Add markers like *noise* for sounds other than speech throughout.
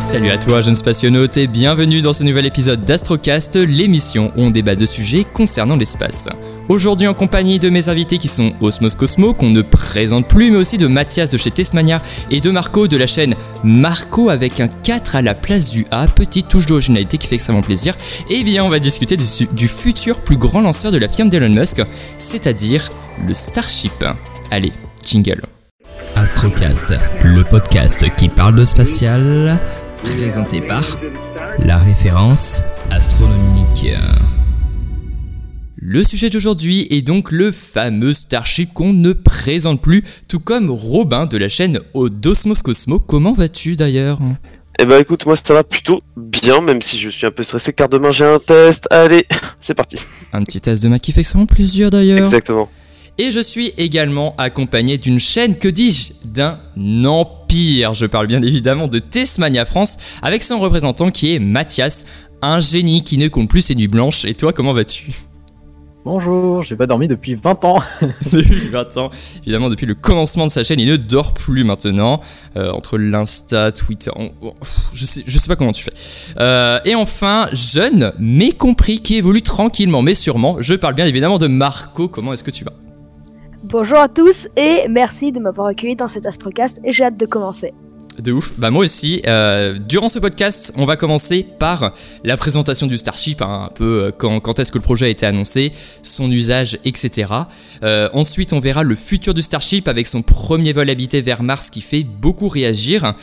Salut à toi, jeune spationaute, et bienvenue dans ce nouvel épisode d'Astrocast, l'émission où on débat de sujets concernant l'espace. Aujourd'hui en compagnie de mes invités qui sont Osmos Cosmo, qu'on ne présente plus, mais aussi de Mathias de chez Tesmania et de Marco de la chaîne Marco avec un 4 à la place du A, petite touche d'originalité qui fait extrêmement plaisir. Et bien on va discuter du, du futur plus grand lanceur de la firme d'Elon Musk, c'est-à-dire le Starship. Allez, jingle. Astrocast, le podcast qui parle de spatial, présenté par la référence astronomique. Le sujet d'aujourd'hui est donc le fameux Starship qu'on ne présente plus, tout comme Robin de la chaîne Odosmos Cosmo. Comment vas-tu d'ailleurs? Eh ben écoute, moi ça va plutôt bien, même si je suis un peu stressé car demain j'ai un test. Allez, *laughs* c'est parti. Un petit test de maths qui fait extrêmement plaisir d'ailleurs. Exactement. Et je suis également accompagné d'une chaîne, que dis-je, d'un empire. Je parle bien évidemment de Tesmania France, avec son représentant qui est Mathias, un génie qui ne compte plus ses nuits blanches. Et toi, comment vas-tu? Bonjour, j'ai pas dormi depuis 20 ans. *laughs* depuis 20 ans, évidemment depuis le commencement de sa chaîne, il ne dort plus maintenant. Euh, entre l'Insta, Twitter, on- on- je sais, je sais pas comment tu fais. Euh, et enfin, jeune, mais compris, qui évolue tranquillement mais sûrement. Je parle bien évidemment de Marco. Comment est-ce que tu vas? Bonjour à tous et merci de m'avoir accueilli dans cet Astrocast et j'ai hâte de commencer. De ouf. Bah moi aussi. Euh, durant ce podcast, on va commencer par la présentation du Starship, hein, un peu euh, quand, est-ce que le projet a été annoncé, son usage, etc. Euh, ensuite, on verra le futur du Starship avec son premier vol habité vers Mars qui fait beaucoup réagir.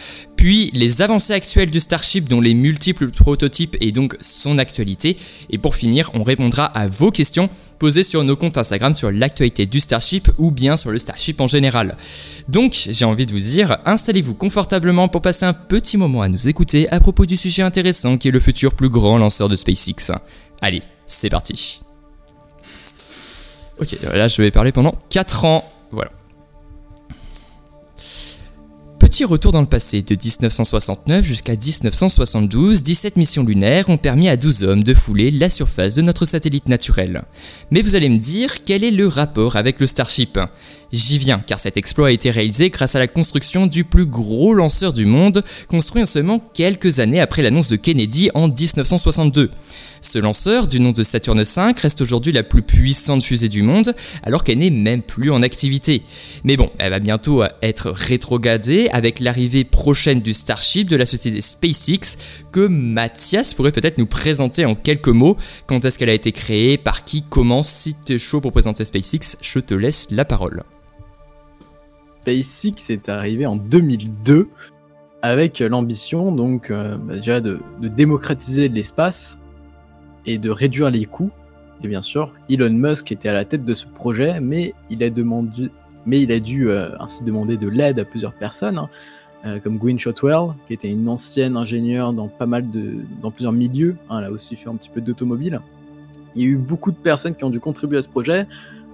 Puis les avancées actuelles du Starship dont les multiples prototypes et donc son actualité. Et pour finir, on répondra à vos questions posées sur nos comptes Instagram sur l'actualité du Starship ou bien sur le Starship en général. Donc, j'ai envie de vous dire, installez-vous confortablement pour passer un petit moment à nous écouter à propos du sujet intéressant qui est le futur plus grand lanceur de SpaceX. Allez, c'est parti. Ok, là je vais parler pendant 4 ans. Voilà. Petit retour dans le passé, de 1969 jusqu'à 1972, 17 missions lunaires ont permis à 12 hommes de fouler la surface de notre satellite naturel. Mais vous allez me dire, quel est le rapport avec le Starship? J'y viens, car cet exploit a été réalisé grâce à la construction du plus gros lanceur du monde, construit en seulement quelques années après l'annonce de Kennedy en 1962. Ce lanceur, du nom de Saturne V, reste aujourd'hui la plus puissante fusée du monde, alors qu'elle n'est même plus en activité. Mais bon, elle va bientôt être rétrogradée avec l'arrivée prochaine du Starship de la société SpaceX, que Mathias pourrait peut-être nous présenter en quelques mots. Quand est-ce qu'elle a été créée, par qui, comment, si t'es chaud pour présenter SpaceX, je te laisse la parole. SpaceX est arrivé en 2002 avec l'ambition donc euh, bah, déjà de démocratiser l'espace et de réduire les coûts. Et bien sûr, Elon Musk était à la tête de ce projet, mais il a demandé, mais il a dû euh, ainsi demander de l'aide à plusieurs personnes, hein, euh, comme Gwynne Shotwell, qui était une ancienne ingénieure dans pas mal de, dans plusieurs milieux. hein, elle a aussi fait un petit peu d'automobile. Il y a eu beaucoup de personnes qui ont dû contribuer à ce projet.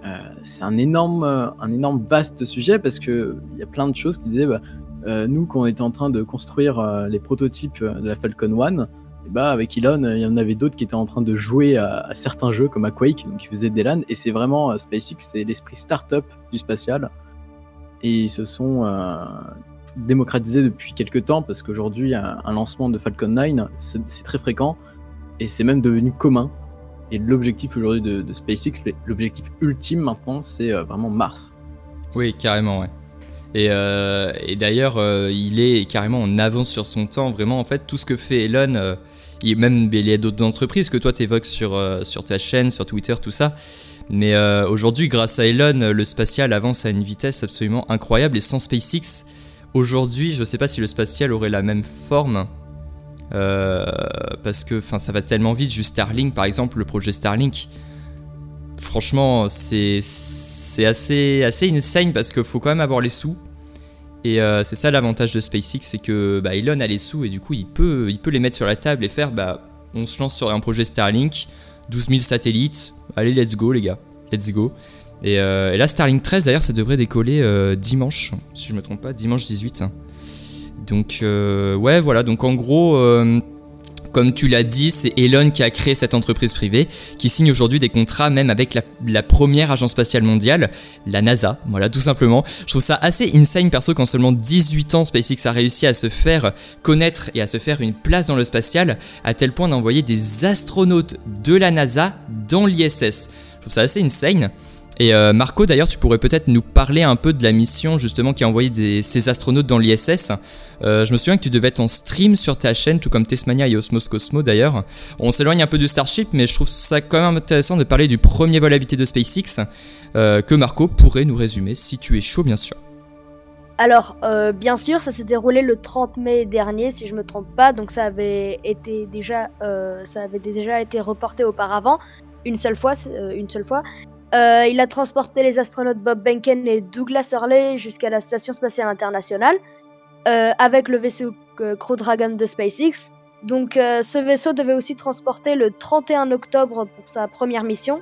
Euh, c'est un énorme, un énorme vaste sujet parce que il y a plein de choses qui disaient, bah, nous, quand on était en train de construire les prototypes de la Falcon 1, et bah, avec Elon, euh, il y en avait d'autres qui étaient en train de jouer à, certains jeux comme à Quake, donc ils faisaient des LAN, et c'est vraiment euh, SpaceX, c'est l'esprit start-up du spatial. Et ils se sont euh, démocratisés depuis quelques temps parce qu'aujourd'hui, un, un lancement de Falcon 9, c'est très fréquent et c'est même devenu commun. Et l'objectif aujourd'hui de, SpaceX, l'objectif ultime maintenant, c'est vraiment Mars. Oui, carrément, ouais. Et, d'ailleurs, il est carrément en avance sur son temps. Vraiment, en fait, tout ce que fait Elon, euh, même il y a d'autres entreprises que toi tu évoques sur, euh, sur ta chaîne, sur Twitter, tout ça. Mais euh, aujourd'hui, grâce à Elon, le spatial avance à une vitesse absolument incroyable. Et sans SpaceX, aujourd'hui, je sais pas si le spatial aurait la même forme. Euh, parce que ça va tellement vite. Juste Starlink, par exemple, le projet Starlink. Franchement, c'est assez, assez insane parce qu'il faut quand même avoir les sous. Et euh, c'est ça l'avantage de SpaceX, c'est que bah, Elon a les sous et du coup il peut, il peut les mettre sur la table et faire bah, on se lance sur un projet Starlink, 12 000 satellites, allez let's go les gars, let's go. Et, euh, là Starlink 13 d'ailleurs ça devrait décoller euh, dimanche, si je me trompe pas, dimanche 18. Donc euh, ouais voilà, donc en gros comme tu l'as dit, c'est Elon qui a créé cette entreprise privée, qui signe aujourd'hui des contrats même avec la, première agence spatiale mondiale, la NASA, voilà tout simplement. Je trouve ça assez insane perso qu'en seulement 18 ans, SpaceX a réussi à se faire connaître et à se faire une place dans le spatial, à tel point d'envoyer des astronautes de la NASA dans l'ISS. Je trouve ça assez insane. Et euh, Marco, d'ailleurs, tu pourrais peut-être nous parler un peu de la mission justement qui a envoyé des, ces astronautes dans l'ISS. Euh, je me souviens que tu devais être en stream sur ta chaîne, tout comme Tesmania et Osmos Cosmo d'ailleurs. On s'éloigne un peu du Starship, mais je trouve ça quand même intéressant de parler du premier vol habité de SpaceX, euh, que Marco pourrait nous résumer, si tu es chaud bien sûr. Alors, bien sûr, ça s'est déroulé le 30 mai dernier, si je me trompe pas, donc ça avait été déjà, ça avait déjà été reporté auparavant, une seule fois, une seule fois. Euh, il a transporté les astronautes Bob Behnken et Douglas Hurley jusqu'à la station spatiale internationale euh, avec le vaisseau euh, Crew Dragon de SpaceX. Donc, ce vaisseau devait aussi transporter le 31 octobre pour sa première mission,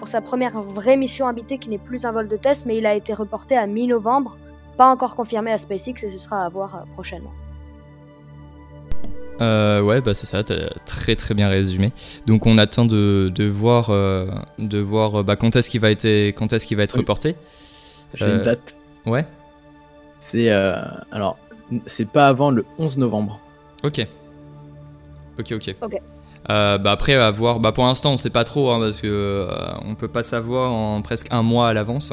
pour sa première vraie mission habitée qui n'est plus un vol de test, mais il a été reporté à mi-novembre, pas encore confirmé à SpaceX et ce sera à voir prochainement. Euh, ouais, bah c'est ça, t'as très très bien résumé. Donc on attend de, de voir, euh, de voir euh, bah, quand est-ce qu'il va être, quand est-ce qu'il va être Oui. reporté. J'ai Euh, une date. Ouais, C'est euh, alors c'est pas avant le 11 novembre. ok. Ok, ok. Ok. Euh, bah après, à voir. Bah pour l'instant, on sait pas trop, hein, parce que euh, on peut pas savoir en presque un mois à l'avance.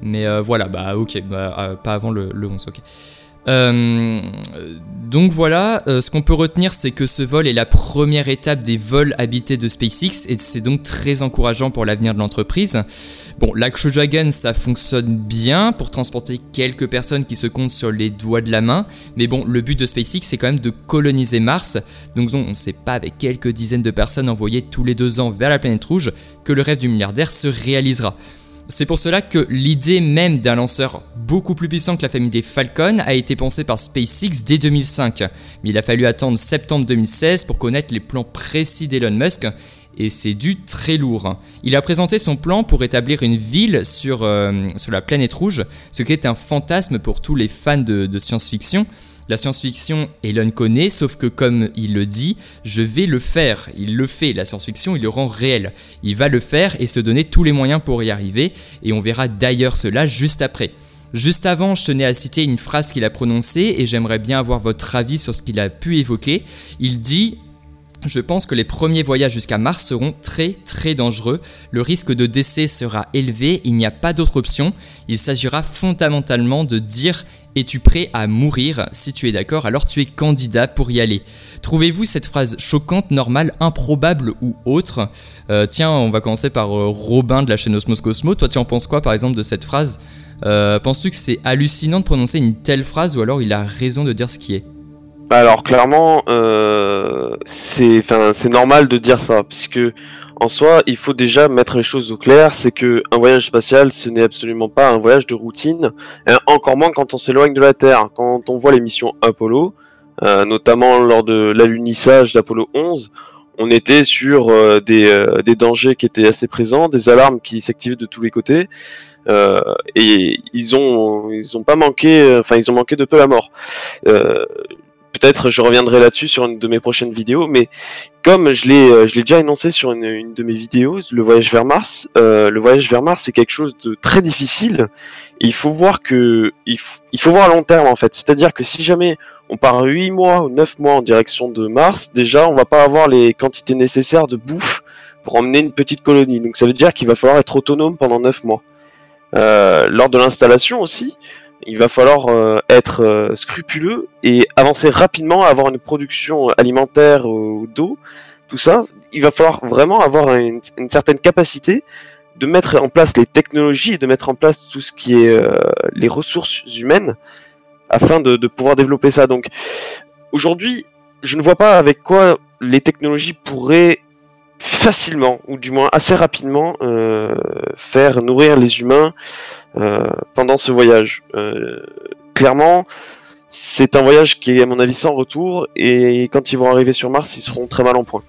Mais euh, voilà, bah ok, bah, euh, pas avant le, le 11, ok. Euh, donc voilà, euh, ce qu'on peut retenir, c'est que ce vol est la première étape des vols habités de SpaceX et c'est donc très encourageant pour l'avenir de l'entreprise. Bon, la ça fonctionne bien pour transporter quelques personnes qui se comptent sur les doigts de la main, mais bon, le but de SpaceX, c'est quand même de coloniser Mars, donc on ne sait pas avec quelques dizaines de personnes envoyées tous les deux ans vers la planète rouge que le rêve du milliardaire se réalisera. C'est pour cela que l'idée même d'un lanceur beaucoup plus puissant que la famille des Falcon a été pensée par SpaceX dès 2005. Mais il a fallu attendre septembre 2016 pour connaître les plans précis d'Elon Musk. Et c'est du très lourd. Il a présenté son plan pour établir une ville sur, euh, la planète rouge, ce qui est un fantasme pour tous les fans de science-fiction. La science-fiction, Elon connaît, sauf que comme il le dit, je vais le faire. Il le fait, la science-fiction, il le rend réel. Il va le faire et se donner tous les moyens pour y arriver, et on verra d'ailleurs cela juste après. Juste avant, je tenais à citer une phrase qu'il a prononcée, et j'aimerais bien avoir votre avis sur ce qu'il a pu évoquer. Il dit je pense que les premiers voyages jusqu'à Mars seront très très dangereux. Le risque de décès sera élevé, il n'y a pas d'autre option. Il s'agira fondamentalement de dire es-tu prêt à mourir? Si tu es d'accord, alors tu es candidat pour y aller. Trouvez-vous cette phrase choquante, normale, improbable ou autre? Euh, Tiens, on va commencer par euh, Robin de la chaîne Osmos Cosmo. Toi, tu en penses quoi par exemple de cette phrase? Euh, Penses-tu que c'est hallucinant de prononcer une telle phrase ou alors il a raison de dire ce qui est? Alors clairement, euh, c'est, normal de dire ça, puisque en soi, il faut déjà mettre les choses au clair. C'est que un voyage spatial, ce n'est absolument pas un voyage de routine, encore moins quand on s'éloigne de la Terre. Quand on voit les missions Apollo, euh, notamment lors de l'alunissage d'Apollo 11, on était sur euh, des, des dangers qui étaient assez présents, des alarmes qui s'activaient de tous les côtés. Et ils ont ils ont pas manqué enfin ils ont manqué de peu la mort peut-être je reviendrai là-dessus sur une de mes prochaines vidéos, mais comme je l'ai, euh, je l'ai déjà énoncé sur une, une de mes vidéos, le voyage vers Mars, euh, le voyage vers Mars c'est quelque chose de très difficile. Il faut voir que, il, il faut voir à long terme en fait. C'est-à-dire que si jamais on part 8 mois ou 9 mois en direction de Mars, déjà on va pas avoir les quantités nécessaires de bouffe pour emmener une petite colonie. Donc ça veut dire qu'il va falloir être autonome pendant 9 mois. Euh, lors de l'installation aussi, il va falloir euh, être euh, scrupuleux et avancer rapidement, avoir une production alimentaire ou d'eau, tout ça. Il va falloir vraiment avoir une, certaine capacité de mettre en place les technologies et de mettre en place tout ce qui est euh, les ressources humaines afin de, pouvoir développer ça. Donc aujourd'hui, je ne vois pas avec quoi les technologies pourraient facilement, ou du moins assez rapidement, euh, faire nourrir les humains euh, pendant ce voyage. Euh, clairement, c'est un voyage qui est à mon avis sans retour, et quand ils vont arriver sur Mars, ils seront très mal en point.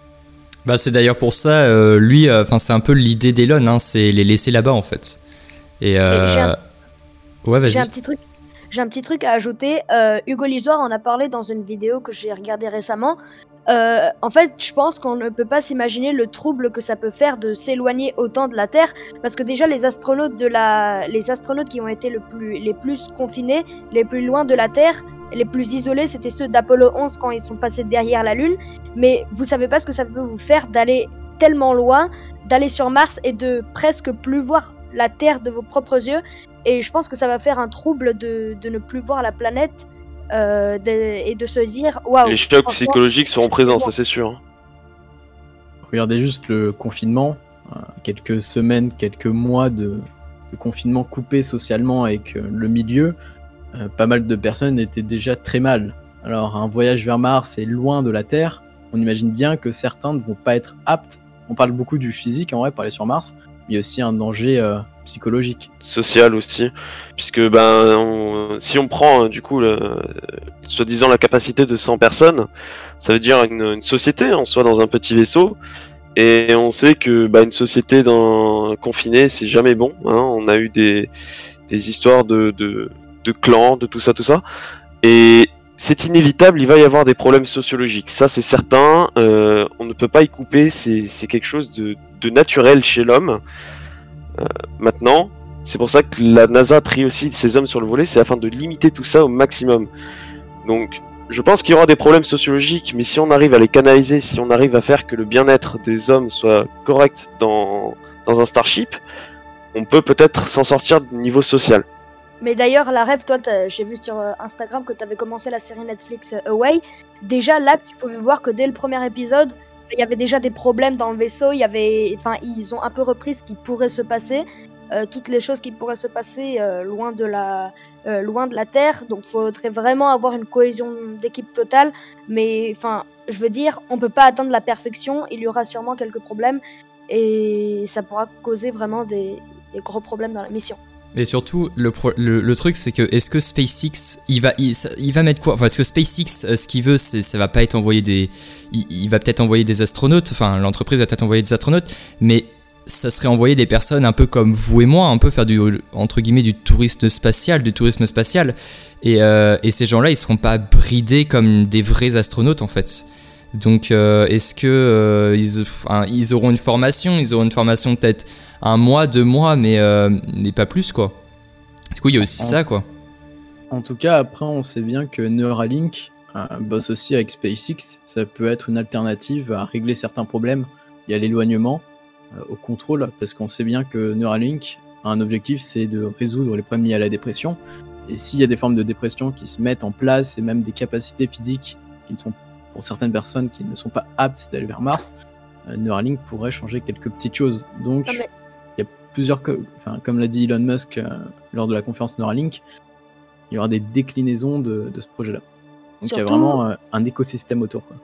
Bah c'est d'ailleurs pour ça, euh, lui, enfin c'est un peu l'idée d'Elon, hein, c'est les laisser là-bas en fait. Et euh... j'ai un- ouais, J'ai vas-y. un petit truc. J'ai un petit truc à ajouter. Euh, Hugo Lisoire en a parlé dans une vidéo que j'ai regardée récemment. Euh, en fait, je pense qu'on ne peut pas s'imaginer le trouble que ça peut faire de s'éloigner autant de la Terre, parce que déjà les astronautes qui ont été les plus confinés, les plus loin de la Terre, les plus isolés, c'était ceux d'Apollo 11 quand ils sont passés derrière la Lune. Mais vous savez pas ce que ça peut vous faire d'aller tellement loin, d'aller sur Mars et de presque plus voir la Terre de vos propres yeux. Et je pense que ça va faire un trouble de ne plus voir la planète euh, de- et de se dire waouh. Les chocs psychologiques seront présents, ça c'est sûr. Regardez juste le confinement, euh, quelques semaines, quelques mois de, de confinement coupé socialement avec euh, le milieu, euh, pas mal de personnes étaient déjà très mal. Alors un voyage vers Mars est loin de la Terre, on imagine bien que certains ne vont pas être aptes. On parle beaucoup du physique en vrai, pour aller sur Mars, mais il y a aussi un danger euh, psychologique. Social aussi, puisque ben si on prend euh, du coup soi-disant la capacité de 100 personnes, ça veut dire une, société en soi dans un petit vaisseau. Et on sait que bah, une société dans, confinée, c'est jamais bon. hein. On a eu des, des histoires de, de, clans, de tout ça, tout ça. Et c'est inévitable, il va y avoir des problèmes sociologiques. Ça, c'est certain. euh, on ne peut pas y couper. C'est quelque chose de, de naturel chez l'homme. Euh, maintenant, c'est pour ça que la NASA trie aussi ses hommes sur le volet, c'est afin de limiter tout ça au maximum. Donc, je pense qu'il y aura des problèmes sociologiques, mais si on arrive à les canaliser, si on arrive à faire que le bien-être des hommes soit correct dans, dans un Starship, on peut peut-être s'en sortir du niveau social. Mais d'ailleurs, la rêve, toi, j'ai vu sur euh, Instagram que tu avais commencé la série Netflix euh, Away. Déjà, là, tu pouvais voir que dès le premier épisode, il y avait déjà des problèmes dans le vaisseau. Il y avait, ils ont un peu repris ce qui pourrait se passer, euh, toutes les choses qui pourraient se passer euh, loin de la, euh, loin de la Terre. Donc, faudrait vraiment avoir une cohésion d'équipe totale. Mais, enfin, je veux dire, on peut pas atteindre la perfection. Il y aura sûrement quelques problèmes et ça pourra causer vraiment des gros problèmes dans la mission. Mais surtout, le, le, truc, c'est que est-ce que SpaceX, il va, il, va mettre quoi? Parce que SpaceX, euh, ce qu'il veut, c'est, ça va pas être envoyer des. Il, il va peut-être envoyer des astronautes, enfin, l'entreprise va peut-être envoyer des astronautes, mais ça serait envoyer des personnes un peu comme vous et moi, un peu faire du, entre guillemets, du tourisme spatial, du tourisme spatial. Et, euh, et ces gens-là, ils seront pas bridés comme des vrais astronautes, en fait. Donc, euh, est-ce que euh, ils, enfin, ils auront une formation Ils auront une formation peut-être un mois, deux mois, mais, euh, mais pas plus, quoi. Du coup, il y a aussi En- ça, quoi. En tout cas, après, on sait bien que Neuralink bosse aussi avec SpaceX. Ça peut être une alternative à régler certains problèmes. Il y a l'éloignement, au contrôle, parce qu'on sait bien que Neuralink a un objectif, c'est de résoudre les problèmes liés à la dépression. Et s'il y a des formes de dépression qui se mettent en place et même des capacités physiques qui ne sont, pour certaines personnes, qui ne sont pas aptes d'aller vers Mars, euh, Neuralink pourrait changer quelques petites choses. Donc, mais- il y a plusieurs, enfin, comme l'a dit Elon Musk euh, lors de la conférence Neuralink, il y aura des déclinaisons de, de ce projet-là. Donc il y a vraiment euh, un écosystème autour. quoi.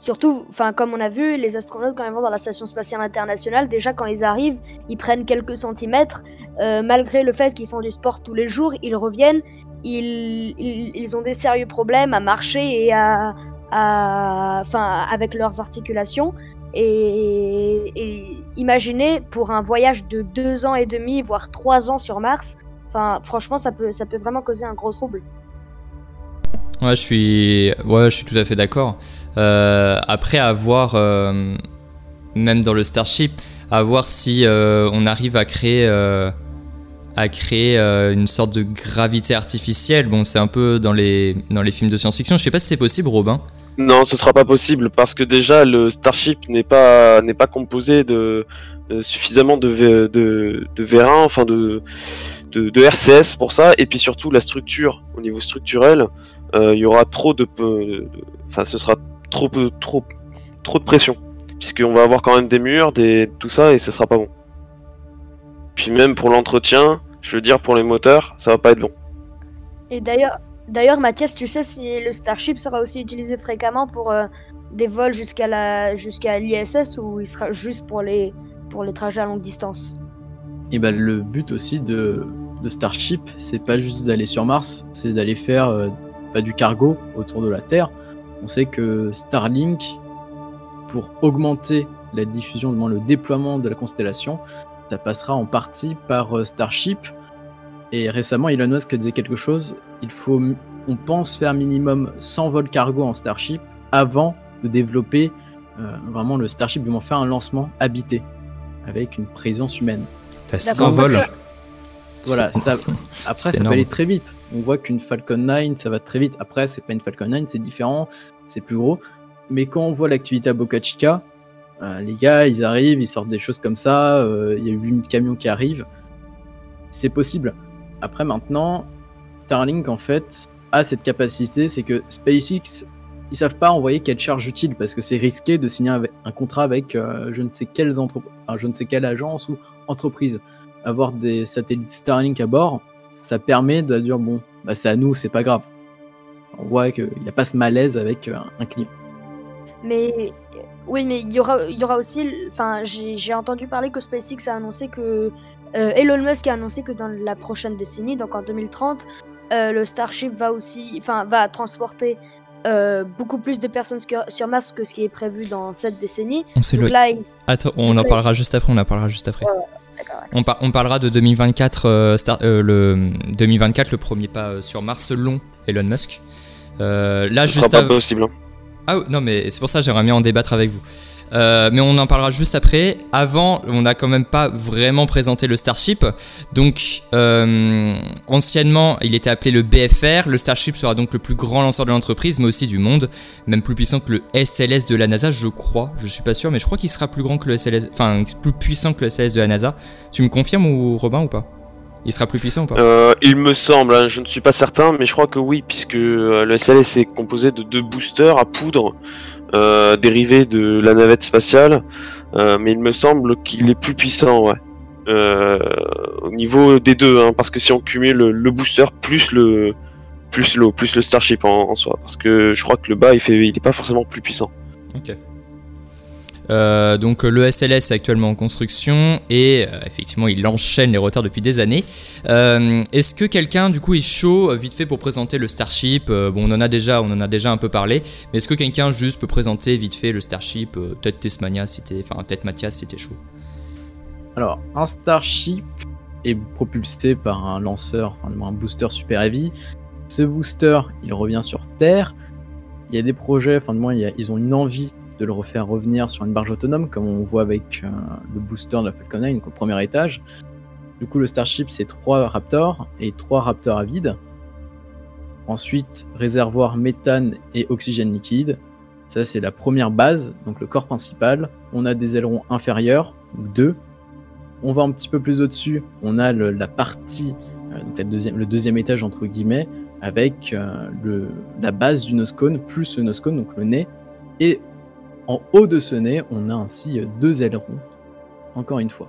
Surtout, enfin, comme on a vu, les astronautes, quand ils vont dans la station spatiale internationale, déjà quand ils arrivent, ils prennent quelques centimètres. euh, malgré le fait qu'ils font du sport tous les jours, ils reviennent, ils, ils, ils ont des sérieux problèmes à marcher et à. Enfin, avec leurs articulations. Et, imaginez pour un voyage de deux ans et demi, voire trois ans sur Mars, enfin, franchement, ça peut, ça peut vraiment causer un gros trouble. Ouais, je suis, ouais, je suis tout à fait d'accord. Euh, après, à voir, euh, même dans le Starship, à voir si euh, on arrive à créer, euh, à créer une sorte de gravité artificielle. Bon, c'est un peu dans les, dans les films de science-fiction. Je sais pas si c'est possible, Robin. Non, ce sera pas possible parce que déjà le Starship n'est pas n'est pas composé de, suffisamment de, de de vérin, enfin de, de RCS pour ça, et puis surtout la structure au niveau structurel, euh, il y aura trop de, enfin ce sera trop trop trop de pression puisqu'on va avoir quand même des murs, des tout ça et ce sera pas bon. Puis même pour l'entretien, je veux dire pour les moteurs, ça va pas être bon. Et d'ailleurs, d'ailleurs, Mathias, tu sais si le Starship sera aussi utilisé fréquemment pour euh, des vols jusqu'à la jusqu'à l'ISS ou il sera juste pour les pour les trajets à longue distance? Et ben le but aussi de, Starship, c'est pas juste d'aller sur Mars, c'est d'aller faire euh, du cargo autour de la Terre. On sait que Starlink, pour augmenter la diffusion, le déploiement de la constellation, ça passera en partie par euh, Starship. Et récemment, Elon Musk disait quelque chose. Il faut, on pense faire minimum 100 vols cargo en Starship avant de développer euh, vraiment le Starship, ils vont faire un lancement habité avec une présence humaine. Ça D'accord, s'envole. parce que- Voilà, ça- après *laughs* ça peut énorme. aller très vite. On voit qu'une Falcon 9, ça va très vite. Après, c'est pas une Falcon 9, c'est différent, c'est plus gros. Mais quand on voit l'activité à Boca Chica, euh, les gars, ils arrivent, ils sortent des choses comme ça. euh, Il y a 8000 camions qui arrivent. C'est possible. Après, maintenant, Starlink, en fait, a cette capacité, c'est que SpaceX, ils savent pas envoyer quelle charge utile parce que c'est risqué de signer un contrat avec euh, je ne sais quelles je ne sais quelle agence ou entreprise. Avoir des satellites Starlink à bord, ça permet de dire bon, bah, c'est à nous, c'est pas grave. On voit qu'il n'y a pas ce malaise avec euh, un client. Mais oui, mais il y aura, il y aura aussi, enfin, j'ai entendu parler que SpaceX a annoncé que euh, Elon Musk a annoncé que dans la prochaine décennie, donc en 2030, euh, le Starship va aussi, enfin, va transporter euh, beaucoup plus de personnes sur, Mars que ce qui est prévu dans cette décennie. On sait Donc le. là, il- Attends, on en parlera juste après. On en parlera juste après. On, par- on parlera de 2024, euh, Star- euh, le 2024, le premier pas euh, sur Mars selon Elon Musk. Euh, là, Ce sera juste pas avant. possible. hein. Ah oui, non, mais c'est pour ça que j'aimerais bien en débattre avec vous. Euh, mais on en parlera juste après. Avant, on n'a quand même pas vraiment présenté le Starship. Donc, euh, anciennement, il était appelé le BFR. Le Starship sera donc le plus grand lanceur de l'entreprise, mais aussi du monde. Même plus puissant que le SLS de la NASA, je crois. Je suis pas sûr, mais je crois qu'il sera plus grand que le SLS. Enfin, plus puissant que le SLS de la NASA. Tu me confirmes, ou Robin, ou pas? Il sera plus puissant ou pas? Euh, il me semble, hein, je ne suis pas certain, mais je crois que oui, puisque le SLS est composé de deux boosters à poudre euh, dérivés de la navette spatiale, euh, mais il me semble qu'il est plus puissant, ouais. Euh, au niveau des deux, hein, parce que si on cumule le, booster plus le plus l'eau, plus le Starship en, soi, parce que je crois que le bas il fait, est pas forcément plus puissant. Euh, donc le SLS est actuellement en construction et euh, effectivement il enchaîne les retards depuis des années. Euh, Est-ce que quelqu'un du coup est chaud vite fait pour présenter le Starship Bon on en a déjà, on en a déjà un peu parlé, mais est-ce que quelqu'un juste peut présenter vite fait le Starship Peut-être Tesmania t'es, enfin peut-être Mathias t'es chaud. Alors, un Starship est propulsé par un lanceur, enfin un booster Super Heavy. Ce booster, il revient sur Terre. Il y a des projets, enfin du moins, ils ont une envie de le refaire revenir sur une barge autonome, comme on voit avec euh, le booster de la Falcon 9 donc au premier étage. Du coup, le Starship, c'est trois Raptors et trois Raptors à vide. Ensuite, réservoir méthane et oxygène liquide. Ça, c'est la première base, donc le corps principal. On a des ailerons inférieurs, deux. On va un petit peu plus au-dessus, on a la partie, euh, le deuxième étage entre guillemets, avec euh, la base du noscone plus le noscone, donc le nez. Et en haut de ce nez, on a ainsi deux ailerons, encore une fois.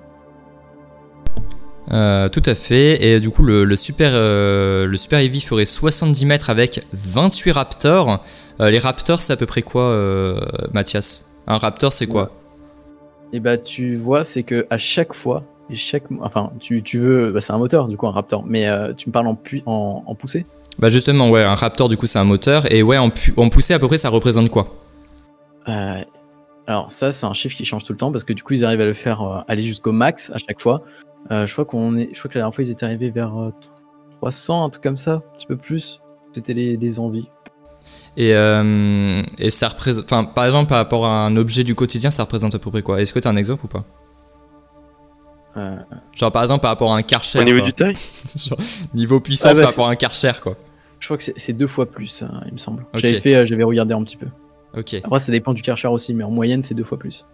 Euh, tout à fait. Et du coup, le, le super, euh, le super Heavy ferait 70 mètres avec 28 Raptors. Euh, les Raptors, c'est à peu près quoi, Mathias? Un Raptor, c'est quoi? Et bah tu vois, c'est que à chaque fois, et chaque, enfin tu, tu veux, bah, c'est un moteur du coup un Raptor, mais tu me parles en, pui- en, en poussée? Bah justement, ouais, un Raptor, du coup, c'est un moteur. Et ouais, en, pu- en poussée, à peu près, ça représente quoi? Euh, alors ça, c'est un chiffre qui change tout le temps parce que du coup, ils arrivent à le faire euh, aller jusqu'au max à chaque fois. Euh, je crois qu'on est, je crois que la dernière fois, ils étaient arrivés vers euh, 300, un truc comme ça, un petit peu plus. C'était les, les envies. Et, euh, et ça représente. Enfin, par exemple, par rapport à un objet du quotidien, ça représente à peu près quoi? Est-ce que tu as un exemple ou pas? Euh, Genre, par exemple, par rapport à un Karcher. Au niveau quoi. du taille? *laughs* Genre, niveau puissance Ah bah, par rapport à un Karcher, quoi. je crois que c'est- c'est deux fois plus, hein, il me semble. J'avais fait, euh, j'avais regardé un petit peu. Ok. Après, ça dépend du Karcher aussi, mais en moyenne, c'est deux fois plus.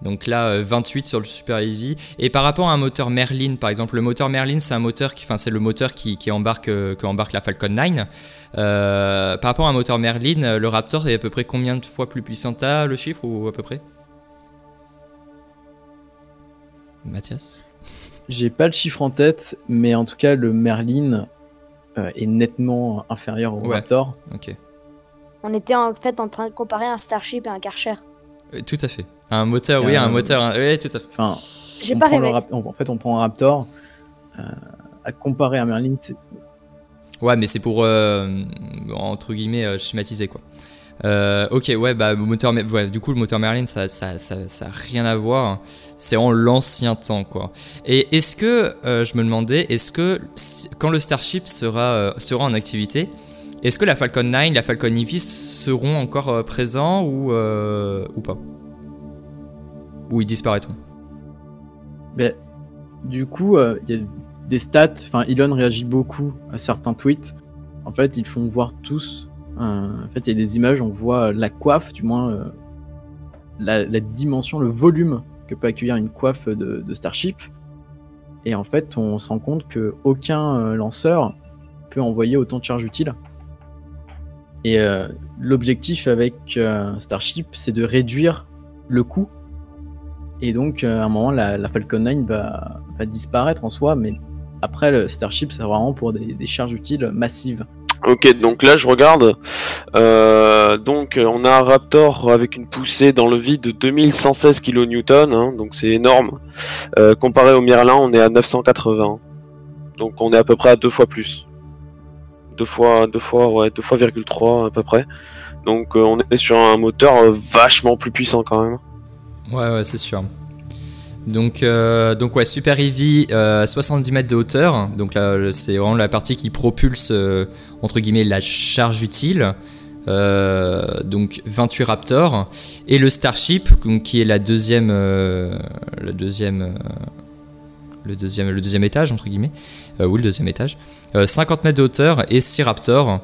Donc là, euh, 28 sur le Super Heavy. Et par rapport à un moteur Merlin, par exemple, le moteur Merlin, c'est un moteur qui, enfin, c'est le moteur qui, qui embarque, euh, qui embarque la Falcon 9. Euh, par rapport à un moteur Merlin, euh, le Raptor est à peu près combien de fois plus puissant T'as le chiffre ou à peu près? Mathias? J'ai pas le chiffre en tête, mais en tout cas, le Merlin euh, est nettement inférieur au Ouais. Raptor. Ok. On était en fait en train de comparer un Starship et un Karcher. Euh, Tout à fait. Un moteur, oui, Euh, un moteur. un- Oui, tout à fait. Enfin, J'ai on pas rêvé. Rap- en fait, on prend un Raptor. euh, à comparer à Merlin, c'est Ouais, mais c'est pour euh, entre guillemets euh, schématiser quoi. Euh, ok, ouais, bah moteur, ouais, du coup le moteur Merlin, ça, ça, ça, ça a rien à voir. C'est en l'ancien temps quoi. Et est-ce que euh, je me demandais, est-ce que quand le Starship sera euh, sera en activité, Est-ce que la Falcon 9, la Falcon Heavy seront encore euh, présents ou, euh, ou pas? Ou ils disparaîtront? Ben, du coup, euh, il y a des stats. Enfin, Elon réagit beaucoup à certains tweets. En fait, ils font voir tous. en fait, il y a des images, on voit la coiffe, du moins la, dimension, le volume que peut accueillir une coiffe de, Starship. Et en fait, on se rend compte que aucun lanceur peut envoyer autant de charges utiles. Et euh, l'objectif avec euh, Starship, c'est de réduire le coût. Et donc, euh, à un moment, la, Falcon 9 va, disparaître en soi, mais après, le Starship, c'est vraiment pour des, charges utiles massives. Ok, donc là je regarde. Euh, donc on a un Raptor avec une poussée dans le vide de 2116 kN, hein, donc c'est énorme. Comparé au Merlin, on est à 980. Donc on est à peu près à deux fois plus. Deux fois, deux fois, ouais, deux fois virgule trois à peu près. Donc euh, on est sur un moteur euh, vachement plus puissant quand même. Ouais, ouais, c'est sûr. Donc, euh, donc ouais, Super Heavy, euh, 70 mètres de hauteur. Donc là, c'est vraiment la partie qui propulse, entre guillemets, la charge utile. Donc 28 Raptor. Et le Starship, donc, qui est la deuxième, le deuxième, le deuxième, le deuxième étage, entre guillemets. Oui, le deuxième étage. Euh, 50 mètres de hauteur et 6 Raptors.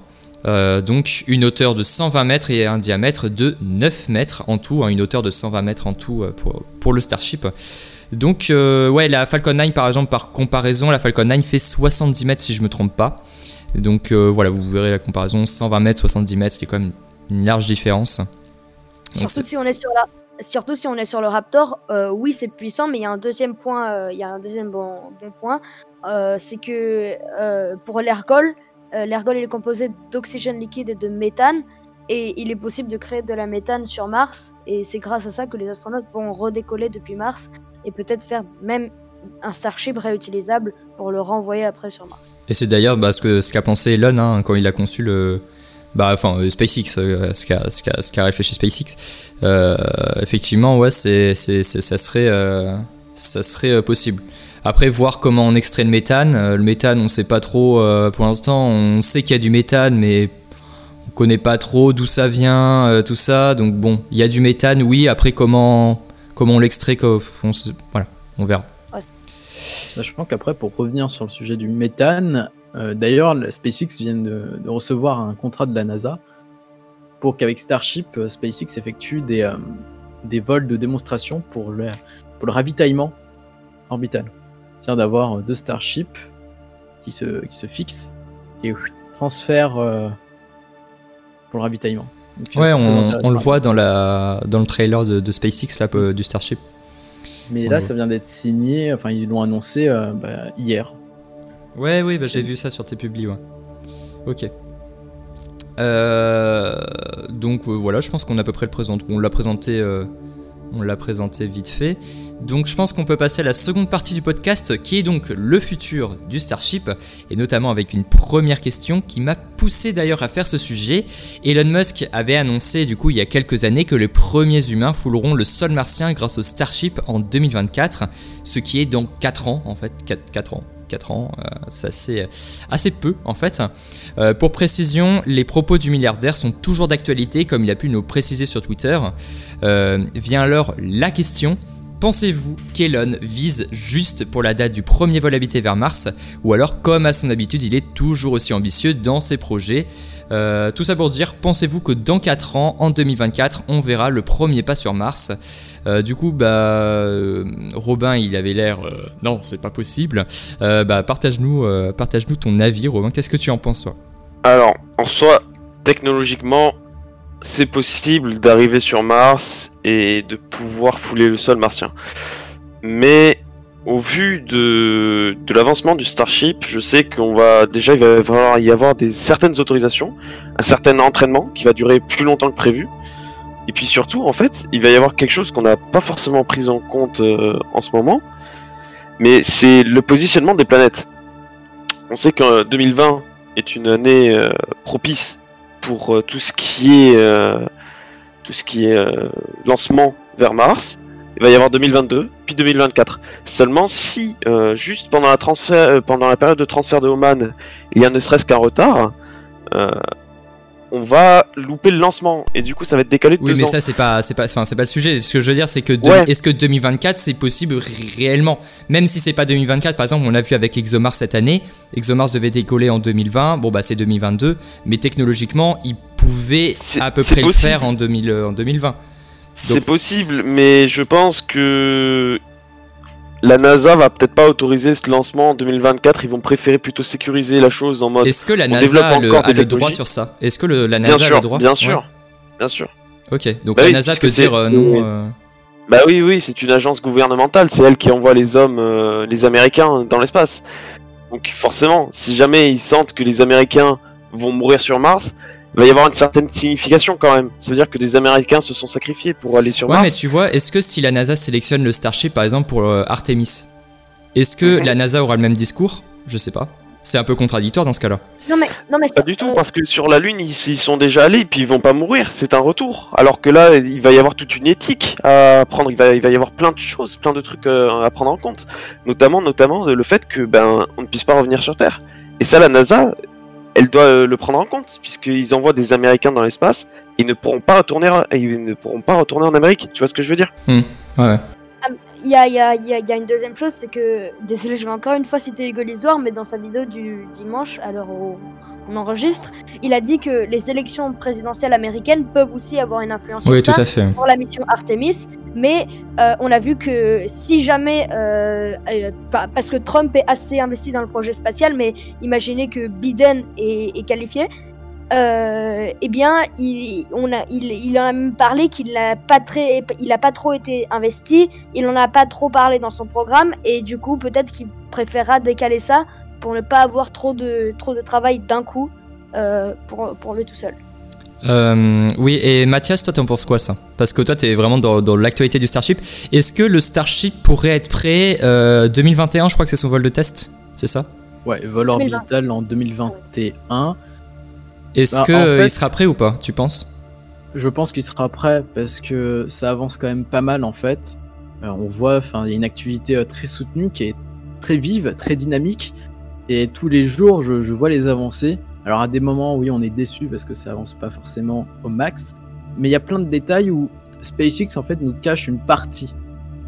Euh, donc une hauteur de 120 mètres et un diamètre de 9 mètres en tout, hein, une hauteur de 120 mètres en tout euh, pour, pour le Starship. Donc euh, ouais, la Falcon 9 par exemple, par comparaison, la Falcon 9 fait 70 mètres si je me trompe pas. Donc euh, voilà, vous verrez la comparaison, 120 mètres, 70 mètres, c'est quand même une large différence. Donc, Surtout si on est sur la, surtout si on est sur le Raptor, euh, oui c'est puissant, mais il y a un deuxième point, euh, il y a un deuxième bon, bon point, euh, c'est que euh, pour l'ergol, euh, l'ergol est composé d'oxygène liquide et de méthane, et il est possible de créer de la méthane sur Mars, et c'est grâce à ça que les astronautes vont redécoller depuis Mars et peut-être faire même un Starship réutilisable pour le renvoyer après sur Mars. Et c'est d'ailleurs bah, ce qu'a pensé Elon hein, quand il a conçu le. Bah, enfin, euh, SpaceX, euh, ce qu'a réfléchi SpaceX. Euh, effectivement, ouais, ça serait, euh, euh, possible. Après, voir comment on extrait le méthane. Euh, le méthane, on sait pas trop euh, pour l'instant. On sait qu'il y a du méthane, mais on connaît pas trop d'où ça vient, euh, tout ça. Donc bon, il y a du méthane, oui. Après, comment, comment on l'extrait, on voilà, on verra. Je pense qu'après, pour revenir sur le sujet du méthane, euh, d'ailleurs, SpaceX vient de, de recevoir un contrat de la NASA pour qu'avec Starship, euh, SpaceX effectue des, euh, des vols de démonstration pour le, pour le ravitaillement orbital. C'est-à-dire d'avoir euh, deux Starships qui se, qui se fixent et transfèrent euh, pour le ravitaillement. Donc, Ouais, on, on le voit dans, la, dans le trailer de, de SpaceX là, euh, du Starship. Mais on là, ça vient d'être signé, enfin, ils l'ont annoncé euh, bah, hier. Ouais, oui, bah, j'ai vu ça sur tes publis, ouais. Ok. Euh, donc voilà, je pense qu'on a à peu près le présente. On l'a présenté, on l'a présenté vite fait. Donc je pense qu'on peut passer à la seconde partie du podcast, qui est donc le futur du Starship, et notamment avec une première question qui m'a poussé d'ailleurs à faire ce sujet. Elon Musk avait annoncé du coup il y a quelques années que les premiers humains fouleront le sol martien grâce au Starship en 2024, ce qui est dans 4 ans en fait, 4, 4 ans. 4 ans, euh, c'est assez, assez peu en fait. Euh, pour précision, les propos du milliardaire sont toujours d'actualité, comme il a pu nous préciser sur Twitter. Euh, vient alors la question. Pensez-vous qu'Elon vise juste pour la date du premier vol habité vers Mars Ou alors, comme à son habitude, il est toujours aussi ambitieux dans ses projets? Euh, Tout ça pour dire, pensez-vous que dans 4 ans, en 2024, on verra le premier pas sur Mars? Euh, Du coup, bah, euh, Robin, il avait l'air... non, c'est pas possible. Bah, partage-nous partage-nous ton avis, Robin. Qu'est-ce que tu en penses, toi? Alors, en soi, technologiquement, c'est possible d'arriver sur Mars et de pouvoir fouler le sol martien. Mais au vu de, l'avancement du Starship, je sais qu'on va déjà y avoir des certaines autorisations, un certain entraînement qui va durer plus longtemps que prévu. Et puis surtout, en fait, il va y avoir quelque chose qu'on n'a pas forcément pris en compte euh, en ce moment, mais c'est le positionnement des planètes. On sait que 2020 est une année euh, propice pour euh, tout ce qui est lancement vers Mars. Il va y avoir 2022 puis 2024. Seulement si euh, juste pendant la transfert euh, pendant la période de transfert de Oman, il y a ne serait-ce qu'un retard, euh, on va louper le lancement et du coup ça va être décalé de Oui, deux mais ans. ça, c'est pas, c'est pas, enfin, c'est pas le sujet. Ce que je veux dire, c'est que Ouais. est-ce que 2024 c'est possible réellement? Même si c'est pas 2024, par exemple, on l'a vu avec ExoMars cette année. ExoMars devait décoller en 2020. Bon, bah, c'est 2022. Mais technologiquement, il pouvait C'est- à peu près le faire en, 2000, en 2020. C'est Donc- possible, mais je pense que la NASA va peut-être pas autoriser ce lancement en 2024. Ils vont préférer plutôt sécuriser la chose en mode. Est-ce que la NASA a le, a droit sur ça? Est-ce que le- la Bien NASA a sûr, le droit? bien Ouais. sûr, bien sûr. Ok, donc Bah la oui, NASA peut dire euh, non. euh, Bah oui, oui, c'est une agence gouvernementale. C'est elle qui envoie les hommes, euh, les Américains dans l'espace. Donc forcément, si jamais ils sentent que les Américains vont mourir sur Mars, il va y avoir une certaine signification quand même. Ça veut dire que des Américains se sont sacrifiés pour aller sur Ouais, Mars. mais tu vois, est-ce que si la NASA sélectionne le Starship par exemple pour euh, Artemis, est-ce que Mhm. la NASA aura le même discours? Je sais pas. C'est un peu contradictoire dans ce cas-là. Non mais, non mais Pas du tout, parce que sur la Lune, ils, ils sont déjà allés, puis ils vont pas mourir, c'est un retour. Alors que là, il va y avoir toute une éthique à prendre, il va, il va y avoir plein de choses, plein de trucs euh, à prendre en compte. Notamment, notamment le fait que ben on ne puisse pas revenir sur Terre. Et ça, la NASA, elle doit euh, le prendre en compte, puisqu'ils envoient des Américains dans l'espace, ils ne pourront pas retourner, et ils ne pourront pas retourner en Amérique. Tu vois ce que je veux dire? Ouais. Il y a, il y, a, il y a- il y a une deuxième chose, c'est que, désolé, je vais encore une fois citer Hugo Lisoire, mais dans sa vidéo du dimanche, à l'heure où on enregistre, il a dit que les élections présidentielles américaines peuvent aussi avoir une influence Oui, sur tout ça à fait. pour la mission Artemis, mais euh, on a vu que si jamais, euh, euh, pa- parce que Trump est assez investi dans le projet spatial, mais imaginez que Biden est, est qualifié, euh, eh bien, il, on a, il, il en a même parlé qu'il n'a pas très, il a pas trop été investi, il en a pas trop parlé dans son programme, et du coup, peut-être qu'il préférera décaler ça pour ne pas avoir trop de, trop de travail d'un coup euh, pour, pour lui tout seul. Euh, oui, et Mathias, toi, t'en penses quoi ça? Parce que toi, t'es vraiment dans, dans l'actualité du Starship. Est-ce que le Starship pourrait être prêt euh, 2021 Je crois que c'est son vol de test, c'est ça? Ouais, vol 2020. orbital en 2021. Est-ce Bah, que en euh, fait- sera prêt ou pas Tu penses? Je pense qu'il sera prêt parce que ça avance quand même pas mal en fait. Euh, on voit, il y a une activité euh, très soutenue qui est très vive, très dynamique. Et tous les jours, je, je vois les avancées. Alors à des moments, oui, on est déçu parce que ça avance pas forcément au max. Mais il y a plein de détails où SpaceX en fait nous cache une partie.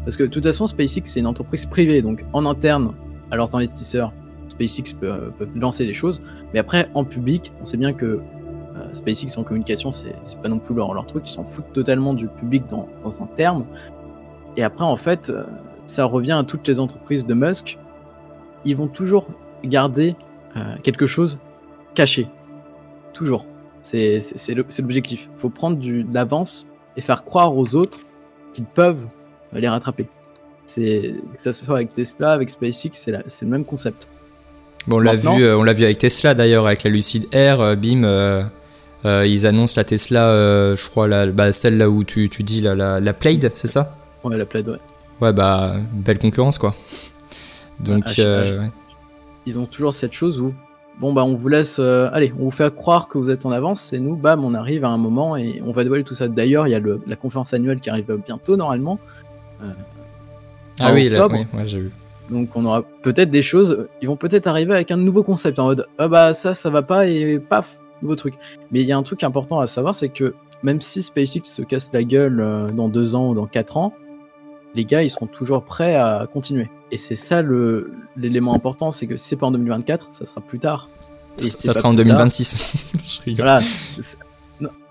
Parce que de toute façon, SpaceX c'est une entreprise privée, donc en interne à leurs investisseurs, SpaceX peut, euh, peuvent lancer des choses. Mais après, en public, on sait bien que euh, SpaceX en communication, c'est pas non plus leur, truc, ils s'en foutent totalement du public dans, un terme. Et après, en fait, euh, ça revient à toutes les entreprises de Musk. Ils vont toujours garder quelque chose caché. Toujours. C'est l'objectif. Il faut prendre du, de l'avance et faire croire aux autres qu'ils peuvent les rattraper. Que ça soit avec Tesla, avec SpaceX, c'est le même concept. Bon, on l'a Maintenant- vu, euh, on l'a vu avec Tesla d'ailleurs, avec la Lucid Air, euh, bim, euh, ils annoncent la Tesla, je crois, la, bah, celle là où tu, tu dis la, la, la Plaid, c'est ça? Ouais, la plaide, ouais. Ouais, bah, belle concurrence quoi. Donc, Ah, ouais. ils ont toujours cette chose où bon bah on vous laisse allez on vous fait croire que vous êtes en avance et nous bam on arrive à un moment et on va dévoiler tout ça d'ailleurs il y a le- la conférence annuelle qui arrive bientôt normalement ah oui, là, oui, ouais, j'ai vu. Donc on aura peut-être des choses ils vont peut-être arriver avec un nouveau concept en mode ah bah ça ça va pas et paf nouveau truc mais il y a un truc important à savoir c'est que même si SpaceX se casse la gueule euh, dans deux ans ou dans quatre ans les gars ils seront toujours prêts à continuer et c'est ça le l'élément important c'est que si c'est pas en 2024 ça sera plus tard Et Ça, sera en plus tard. 2026. *laughs* Je rigole. Voilà.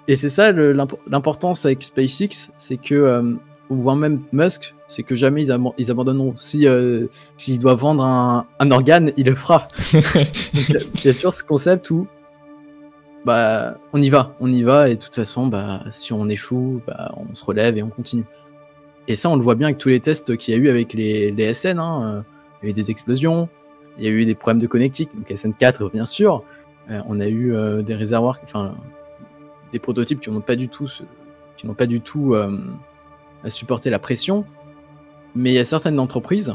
Et c'est ça l'importance avec SpaceX, c'est que, euh, ou voire même Musk, c'est que jamais ils, abandonneront. Si euh, s'il doit vendre un, un organe, il le fera. *laughs* Il y a- toujours ce concept où bah on y va, on y va et de toute façon bah si on échoue, bah on se relève et on continue. Et ça on le voit bien avec tous les tests qu'il y a eu avec les, les SN. Hein. Il y a eu des explosions, il y a eu des problèmes de connectique, donc SN4 bien sûr. Euh, on a eu euh, des réservoirs, enfin des prototypes qui n'ont pas du tout, qui n'ont pas du tout euh, à supporter la pression. Mais il y a certaines entreprises,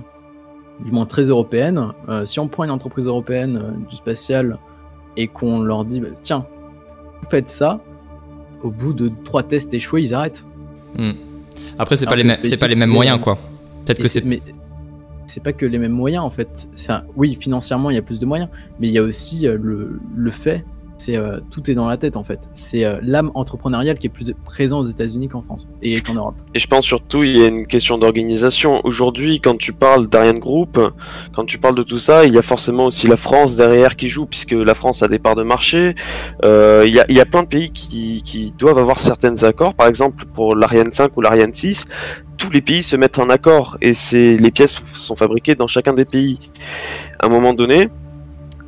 du moins très européennes, euh, si on prend une entreprise européenne euh, du spatial et qu'on leur dit bah, tiens, vous faites ça, au bout de trois tests échoués, ils arrêtent. Après, c'est pas, les c'est pas les mêmes moyens quoi. Peut-être que c'est. Mais c'est pas que les mêmes moyens en fait. Enfin, oui, financièrement, il y a plus de moyens, mais il y a aussi euh, le, le fait, euh, tout est dans la tête en fait. C'est euh, l'âme entrepreneuriale qui est plus présente aux États-Unis qu'en France et qu'en Europe. Et je pense surtout il y a une question d'organisation. Aujourd'hui, quand tu parles d'Ariane Group, quand tu parles de tout ça, il y a forcément aussi la France derrière qui joue, puisque la France a des parts de marché. Euh, il, y a, plein de pays qui, doivent avoir certains accords. Par exemple, pour l'Ariane 5 ou l'Ariane 6, tous les pays se mettent en accord et les pièces sont fabriquées dans chacun des pays. À un moment donné,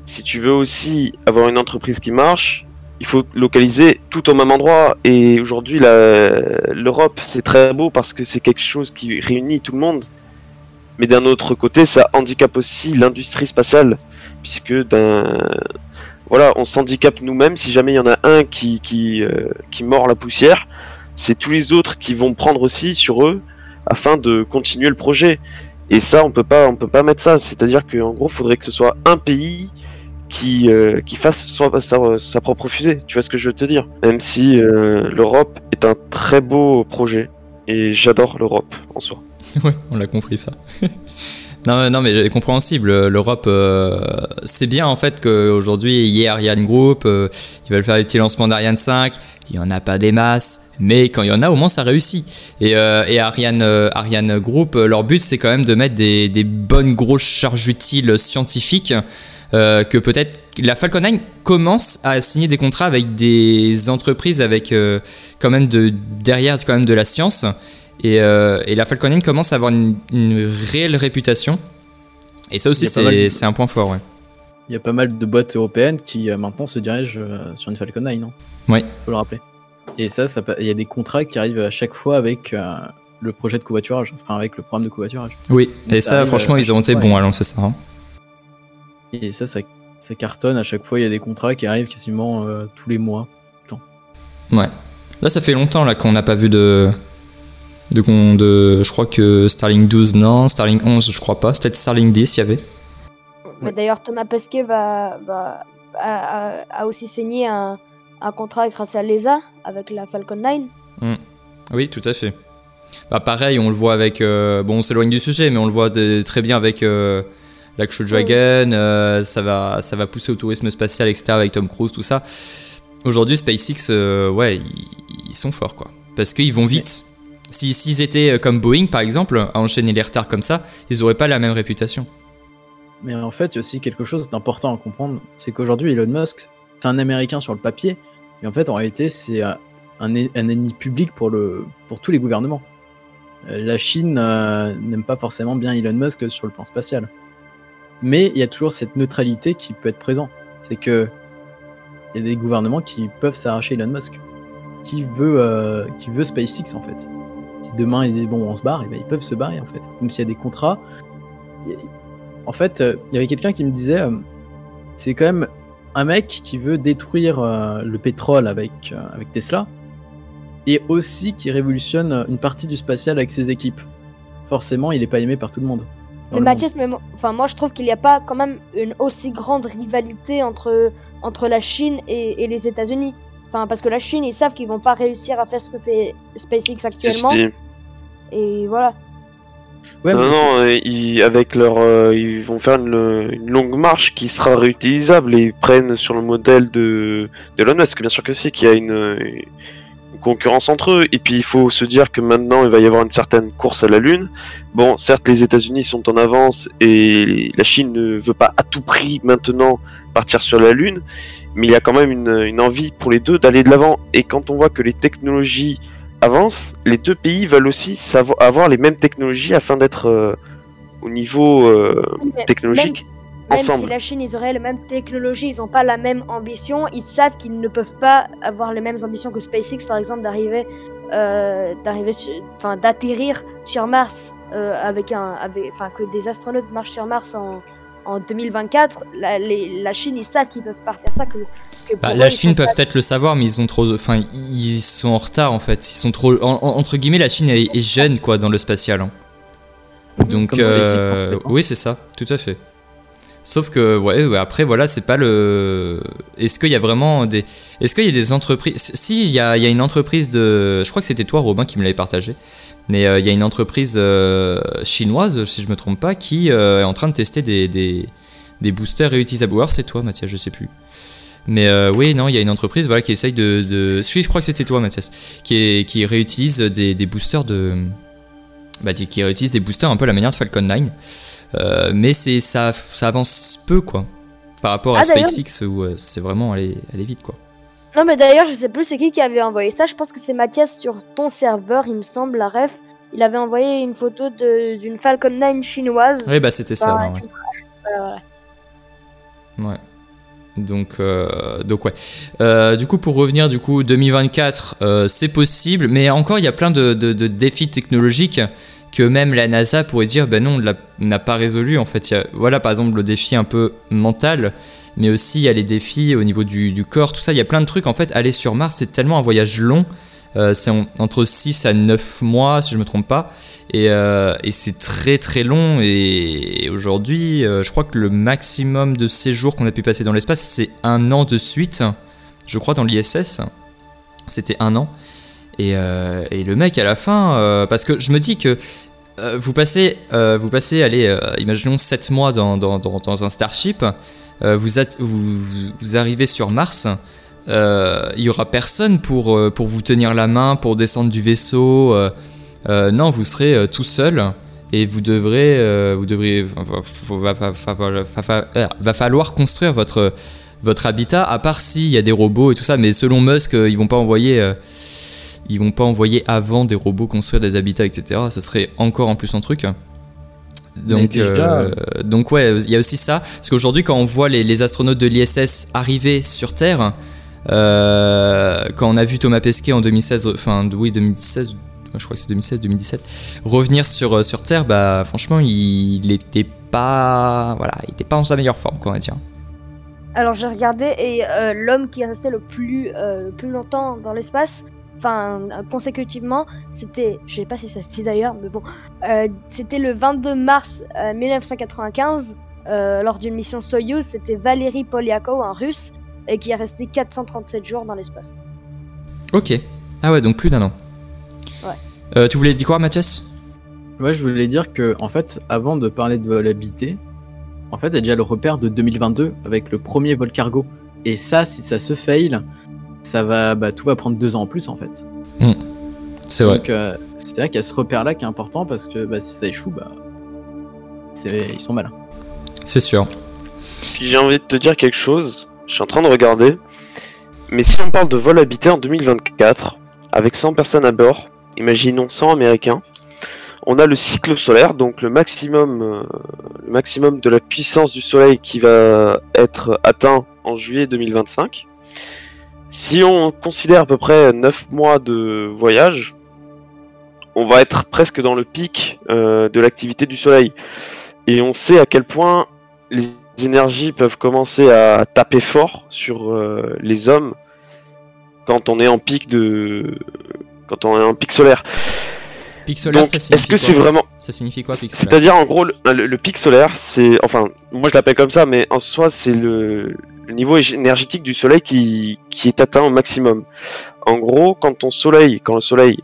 si tu veux aussi avoir une entreprise qui marche, il faut localiser tout au même endroit. Et aujourd'hui, l'Europe, c'est très beau parce que c'est quelque chose qui réunit tout le monde. Mais d'un autre côté, ça handicape aussi l'industrie spatiale, puisque d'un voilà, on s'handicape nous-mêmes. Si jamais il y en a un qui qui, euh, qui mord la poussière, c'est tous les autres qui vont prendre aussi sur eux afin de continuer le projet. Et ça, on peut pas, on peut pas mettre ça. C'est-à-dire qu'en gros, il faudrait que ce soit un pays qui, euh, qui fasse sa, sa, propre fusée. Tu vois ce que je veux te dire Même si euh, l'Europe est un très beau projet. Et j'adore l'Europe en soi. *laughs* ouais, on l'a compris ça. *laughs* non, non, mais compréhensible. L'Europe, euh, c'est bien en fait qu'aujourd'hui il y ait Ariane Group, ils veulent faire des petits lancements d'Ariane 5. Il n'y en a pas des masses, mais quand il y en a, au moins ça réussit. Et, Ariane, Ariane Group, leur but c'est quand même de mettre des bonnes grosses charges utiles scientifiques euh, que peut-être la Falcon 9 commence à signer des contrats avec des entreprises avec euh, quand même de derrière quand même de la science et, euh, et la Falcon 9 commence à avoir une, réelle réputation et ça aussi c'est un point fort ouais. Il y a pas mal de boîtes européennes qui maintenant se dirigent sur une Falcon 9 non Oui. Faut le rappeler. Et ça, ça il y a des contrats qui arrivent à chaque fois avec le projet de covoiturage, enfin avec le programme de covoiturage. Oui, et ça, franchement, ils ont été bons à lancer ça. Hein. Et ça, ça, cartonne. À chaque fois, il y a des contrats qui arrivent quasiment euh, tous les mois. Ouais. Là, ça fait longtemps là qu'on n'a pas vu de. De, de, je crois que Starlink 12, non. Starlink 11, je crois pas. C'était Starlink 10, il y avait. Mais d'ailleurs, Thomas Pesquet va, a, aussi signé un, contrat grâce à l'ESA avec la Falcon 9. Hmm. Oui, tout à fait. Bah, pareil, on le voit avec. Euh, bon, on s'éloigne du sujet, mais on le voit très bien avec. Euh, l'Action Dragon, euh, ça, va, ça va pousser au tourisme spatial, etc. avec Tom Cruise, tout ça. Aujourd'hui, SpaceX, euh, ouais, ils, sont forts, quoi. Parce qu'ils vont vite. S'ils si, étaient euh, comme Boeing, par exemple, à enchaîner les retards comme ça, ils n'auraient pas la même réputation. Mais en fait, il y a aussi quelque chose d'important à comprendre, c'est qu'aujourd'hui, Elon Musk, c'est un Américain sur le papier, et en fait, en réalité, c'est un, un, ennemi public pour, le, pour tous les gouvernements. La Chine n'aime pas forcément bien Elon Musk sur le plan spatial. Mais il y a toujours cette neutralité qui peut être présente. C'est que il y a des gouvernements qui peuvent s'arracher Elon Musk. Qui veut, euh, qui veut SpaceX en fait. Si demain ils disent bon on se barre, eh ben, ils peuvent se barrer en fait. Même s'il y a des contrats. En fait, euh, il y avait quelqu'un qui me disait euh, c'est quand même un mec qui veut détruire le pétrole avec, avec Tesla et aussi qui révolutionne une partie du spatial avec ses équipes. Forcément, il n'est pas aimé par tout le monde. Mais Mathias, mais enfin, moi je trouve qu'il n'y a pas quand même une aussi grande rivalité entre, entre la Chine et, les États-Unis. Enfin, parce que la Chine, ils savent qu'ils vont pas réussir à faire ce que fait SpaceX actuellement. Et voilà. non, non, avec leur, euh, ils vont faire une, longue marche qui sera réutilisable et ils prennent sur le modèle de, de Elon Musk. Bien sûr que c'est qu'il y a une, concurrence entre eux. Et puis il faut se dire que maintenant il va y avoir une certaine course à la Lune. Bon, certes les États-Unis sont en avance et la Chine ne veut pas à tout prix maintenant partir sur la Lune, mais il y a quand même une, envie pour les deux d'aller de l'avant. Et quand on voit que les technologies avancent, les deux pays veulent aussi savoir, avoir les mêmes technologies afin d'être euh, au niveau euh, technologique. Même si la Chine, ils auraient la même technologie, ils n'ont pas la même ambition, ils savent qu'ils ne peuvent pas avoir les mêmes ambitions que SpaceX, par exemple, d'arriver, euh, d'arriver, enfin, d'atterrir sur Mars euh, avec un, enfin, que des astronautes marchent sur Mars en, en 2024. La, la Chine, ils savent qu'ils peuvent pas faire ça. Que, bah, la Chine peuvent peut-être le savoir, mais ils ont trop, enfin, ils sont en retard en fait. Ils sont trop, entre guillemets, la Chine est, jeune quoi dans le spatial. Hein. Donc, euh, oui, c'est ça, tout à fait. Sauf que, ouais, après, voilà, c'est pas le. Est-ce qu'il y a vraiment des. Est-ce qu'il y a des entreprises. Si, il y a, une entreprise de. Je crois que c'était toi, Robin, qui me l'avait partagé. Mais euh, il y a une entreprise euh, chinoise, si je me trompe pas, qui euh, est en train de tester des, des, des boosters réutilisables. Ou alors c'est toi, Mathias, je sais plus. Mais oui, non, il y a une entreprise voilà, qui essaye de. de... Je crois que c'était toi, Mathias, qui, qui réutilise des boosters de. Bah, qui réutilise des boosters un peu à la manière de Falcon 9. Euh, mais c'est ça, ça avance peu, quoi. Par rapport à Ah, SpaceX, où euh, c'est vraiment aller, aller vite, quoi. Non, mais d'ailleurs, je sais plus c'est qui qui avait envoyé ça. Je pense que c'est Mathias sur ton serveur, il me semble, la ref. Il avait envoyé une photo d'une Falcon 9 chinoise. Oui, bah c'était ça, Bah, ouais, ouais. Voilà, voilà. Ouais. Donc, euh, donc ouais. Euh, du coup, pour revenir, du coup, 2024, euh, c'est possible, mais encore, il y a plein de, défis technologiques que même la NASA pourrait dire, ben non, on n'a pas résolu. En fait, y a, voilà, par exemple, le défi un peu mental, mais aussi il y a les défis au niveau du, du corps, tout ça. Il y a plein de trucs. En fait, aller sur Mars, c'est tellement un voyage long. Euh, c'est en- entre 6 à 9 mois, si je me trompe pas. Et, euh, et c'est très très long. Et, aujourd'hui, euh, je crois que le maximum de séjours qu'on a pu passer dans l'espace, c'est un an de suite. Je crois dans l'ISS, c'était un an. Et, le mec à la fin, parce que je me dis que vous passez, vous passez, allez, imaginons 7 mois dans, dans, un Starship, vous, vous, arrivez sur Mars, il y aura personne pour, euh, pour vous tenir la main, pour descendre du vaisseau. euh, euh, non, vous serez euh, tout seul et vous devrez, euh, vous devrez, va, falloir construire votre, votre habitat, à part s'il y a des robots et tout ça. Mais selon Musk, euh, ils vont pas envoyer, euh, ils vont pas envoyer avant des robots construire des habitats, etc. Ça serait encore en plus un truc. Donc, déjà- euh, donc ouais, il y a aussi ça. Parce qu'aujourd'hui, quand on voit les, les astronautes de l'ISS arriver sur Terre, euh, quand on a vu Thomas Pesquet en 2016, enfin oui 2016, je crois que c'est 2016-2017, revenir sur, euh, sur Terre, bah franchement, il, il était pas, voilà, il était pas en sa meilleure forme, quoi, on va dire. Alors j'ai regardé et euh, l'homme qui est resté le plus, euh, le plus longtemps dans l'espace, enfin euh, consécutivement, c'était, je sais pas si ça se dit d'ailleurs, mais bon, euh, c'était le 22 mars euh, 1995 euh, lors d'une mission Soyuz, c'était Valéry Polyakov, un russe, et qui est resté 437 jours dans l'espace. Ok. Ah ouais, donc plus d'un an. Ouais. Euh, tu voulais dire quoi, Mathias? Ouais, je voulais dire que, en fait, avant de parler de vol habité, en fait, il y a déjà le repère de 2022 avec le premier vol cargo. Et ça, si ça se fail, ça va, bah, tout va prendre deux ans en plus, en fait. C'est vrai. Donc, euh, c'est vrai qu'il y a ce repère-là qui est important parce que bah, si ça échoue, bah, c'est- ils sont malins. C'est sûr. Puis j'ai envie de te dire quelque chose, je suis en train de regarder, mais si on parle de vol habité en 2024, avec 100 personnes à bord, imaginons 100 américains, on a le cycle solaire, donc le maximum, euh, le maximum de la puissance du soleil qui va être atteint en juillet 2025. Si on considère à peu près 9 mois de voyage, on va être presque dans le pic euh, de l'activité du soleil. Et on sait à quel point les énergies peuvent commencer à taper fort sur euh, les hommes quand on est en pic de quand on est en pic solaire. Pic solaire, ça signifie que quoi c'est vraiment- Ça signifie quoi, pic solaire C'est-à-dire en gros le, le- le pic solaire, c'est enfin moi je l'appelle comme ça, mais en soi c'est le, le niveau énergétique du soleil qui, qui est atteint au maximum. En gros, quand ton soleil, quand le soleil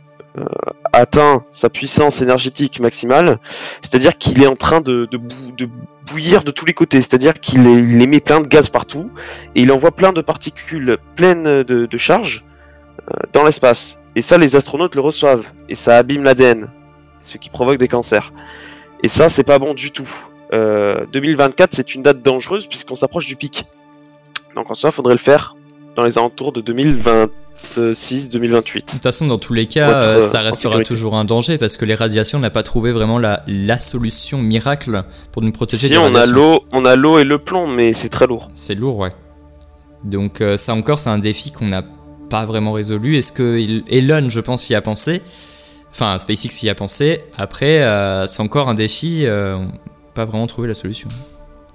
atteint sa puissance énergétique maximale, c'est-à-dire qu'il est en train de, de, bou- de bouillir de tous les côtés, c'est-à-dire qu'il émet plein de gaz partout et il envoie plein de particules pleines de, charges euh, dans l'espace. Et ça, les astronautes le reçoivent et ça abîme l'ADN, ce qui provoque des cancers. Et ça, c'est pas bon du tout. Euh, 2024, c'est une date dangereuse puisqu'on s'approche du pic. Donc en soi, faudrait le faire dans les alentours de 2026-2028. De toute façon, dans tous les cas, Votre, euh, euh, ça restera toujours un danger parce que les radiations n'a pas trouvé vraiment la, la solution miracle pour nous protéger Si des on a l'eau, on a l'eau et le plomb, mais c'est très lourd. C'est lourd, ouais. Donc euh, ça encore, c'est un défi qu'on n'a pas vraiment résolu. Est-ce que il- Elon, je pense, y a pensé? Enfin, SpaceX y a pensé. Après, euh, c'est encore un défi. euh, on n'a pas vraiment trouvé la solution.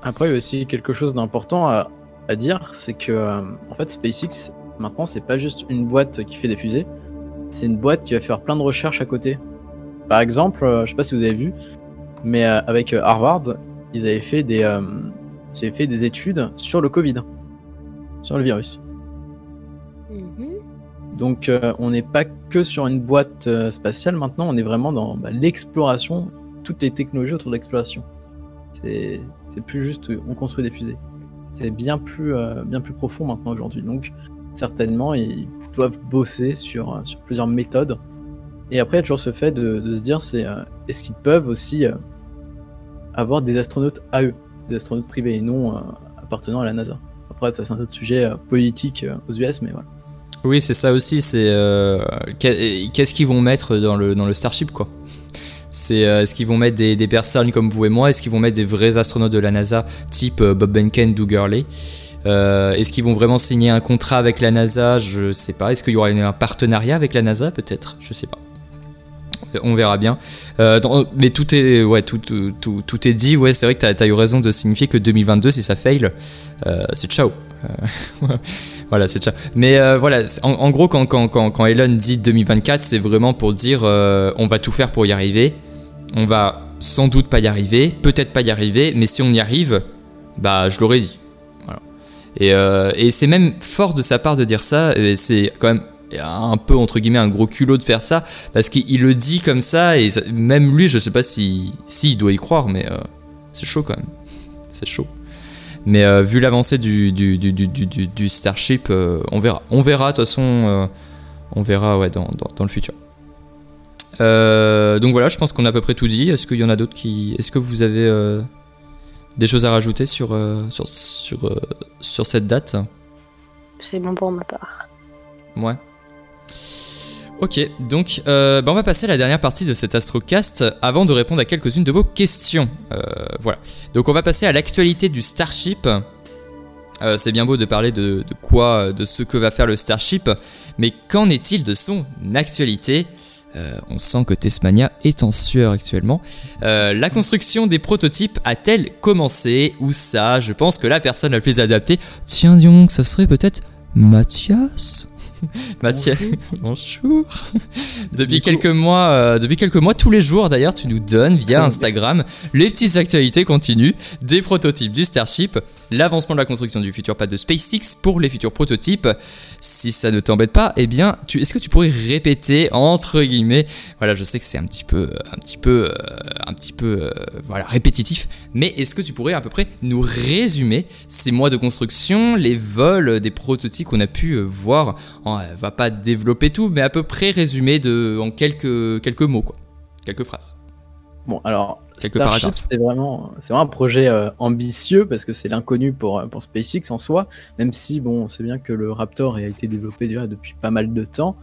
Après, il y a aussi quelque chose d'important à, à dire, c'est que euh, en fait SpaceX maintenant c'est pas juste une boîte qui fait des fusées, c'est une boîte qui va faire plein de recherches à côté. Par exemple, euh, je sais pas si vous avez vu, mais euh, avec euh, Harvard, ils avaient fait des, euh, ils avaient fait des études sur le Covid, sur le virus. Donc euh, on n'est pas que sur une boîte spatiale maintenant, on est vraiment dans bah, l'exploration, toutes les technologies autour de l'exploration. C'est plus juste on construit des fusées. c'est bien plus, euh, bien plus profond maintenant aujourd'hui. Donc, certainement, ils doivent bosser sur, sur plusieurs méthodes. Et après, il y a toujours ce fait de, se dire, c'est euh, est-ce qu'ils peuvent aussi euh, avoir des astronautes à eux, des astronautes privés et non euh, appartenant à la NASA. Après, ça c'est un autre sujet euh, politique euh, aux US, mais voilà. Oui, c'est ça aussi. C'est euh, qu'est- qu'est-ce qu'ils vont mettre dans le dans le Starship quoi? C'est euh, est-ce qu'ils vont mettre des, personnes comme vous et moi? Est-ce qu'ils vont mettre des vrais astronautes de la NASA type euh, Bob Behnken, Doug Gurley Euh, Est-ce qu'ils vont vraiment signer un contrat avec la NASA? Je sais pas. Est-ce qu'il y aura un partenariat avec la NASA Peut-être? Je sais pas. On verra bien. Euh, mais tout est ouais tout tout, tout, est dit. Ouais, c'est vrai que t'as as eu raison de signifier que 2022 si ça fail, euh, c'est ciao. *laughs* Voilà, c'est ciao. Mais voilà, en, en gros, quand, quand, quand, quand Elon dit 2024, c'est vraiment pour dire on va tout faire pour y arriver. On va sans doute pas y arriver, peut-être pas y arriver, mais si on y arrive, bah je l'aurais dit. Euh, et c'est même fort de sa part de dire ça, et c'est quand même un peu entre guillemets un gros culot de faire ça, parce qu'il le dit comme ça, et même lui, je sais pas si, doit y croire, mais euh, c'est chaud quand même. C'est chaud. Mais euh, vu l'avancée du, Starship, on verra. On verra, de toute façon, on verra ouais, dans, le futur. Donc voilà, je pense qu'on a à peu près tout dit. Est-ce qu'il y en a d'autres qui. Est-ce que vous avez des choses à rajouter sur, euh, sur, sur, euh, sur cette date C'est bon pour ma part. Ouais. Ok, donc euh, bah, on va passer à la dernière partie de cet Astrocast avant de répondre à quelques-unes de vos questions. Euh, voilà. Donc on va passer à l'actualité du Starship. C'est bien beau de parler de, de quoi, de ce que va faire le Starship, mais qu'en est-il de son actualité? Euh, On sent que Tesmania est en sueur actuellement. Euh, la construction des prototypes a-t-elle commencé Ou ça? Je pense que la personne la plus adaptée, tiens donc, ça serait peut-être Mathias? *laughs* Mathias, bonjour. depuis quelques mois, euh, depuis quelques mois, tous les jours d'ailleurs, tu nous donnes via Instagram les petites actualités continues des prototypes du Starship, l'avancement de la construction du futur pad de SpaceX pour les futurs prototypes. Si ça ne t'embête pas, eh bien, est-ce que tu pourrais répéter entre guillemets Voilà, je sais que c'est un petit peu, un petit peu, euh, un petit peu, euh, voilà, répétitif. Mais est-ce que tu pourrais à peu près nous résumer ces mois de construction, les vols des prototypes qu'on a pu euh, voir on va pas développer tout, mais à peu près résumer de, en quelques, quelques mots, quoi. Quelques phrases. Bon, alors, Quelques Starship, paragraphes. c'est vraiment, c'est vraiment un projet euh, ambitieux parce que c'est l'inconnu pour, euh, pour SpaceX en soi, même si, bon, on sait bien que le Raptor a été développé déjà depuis pas mal de temps.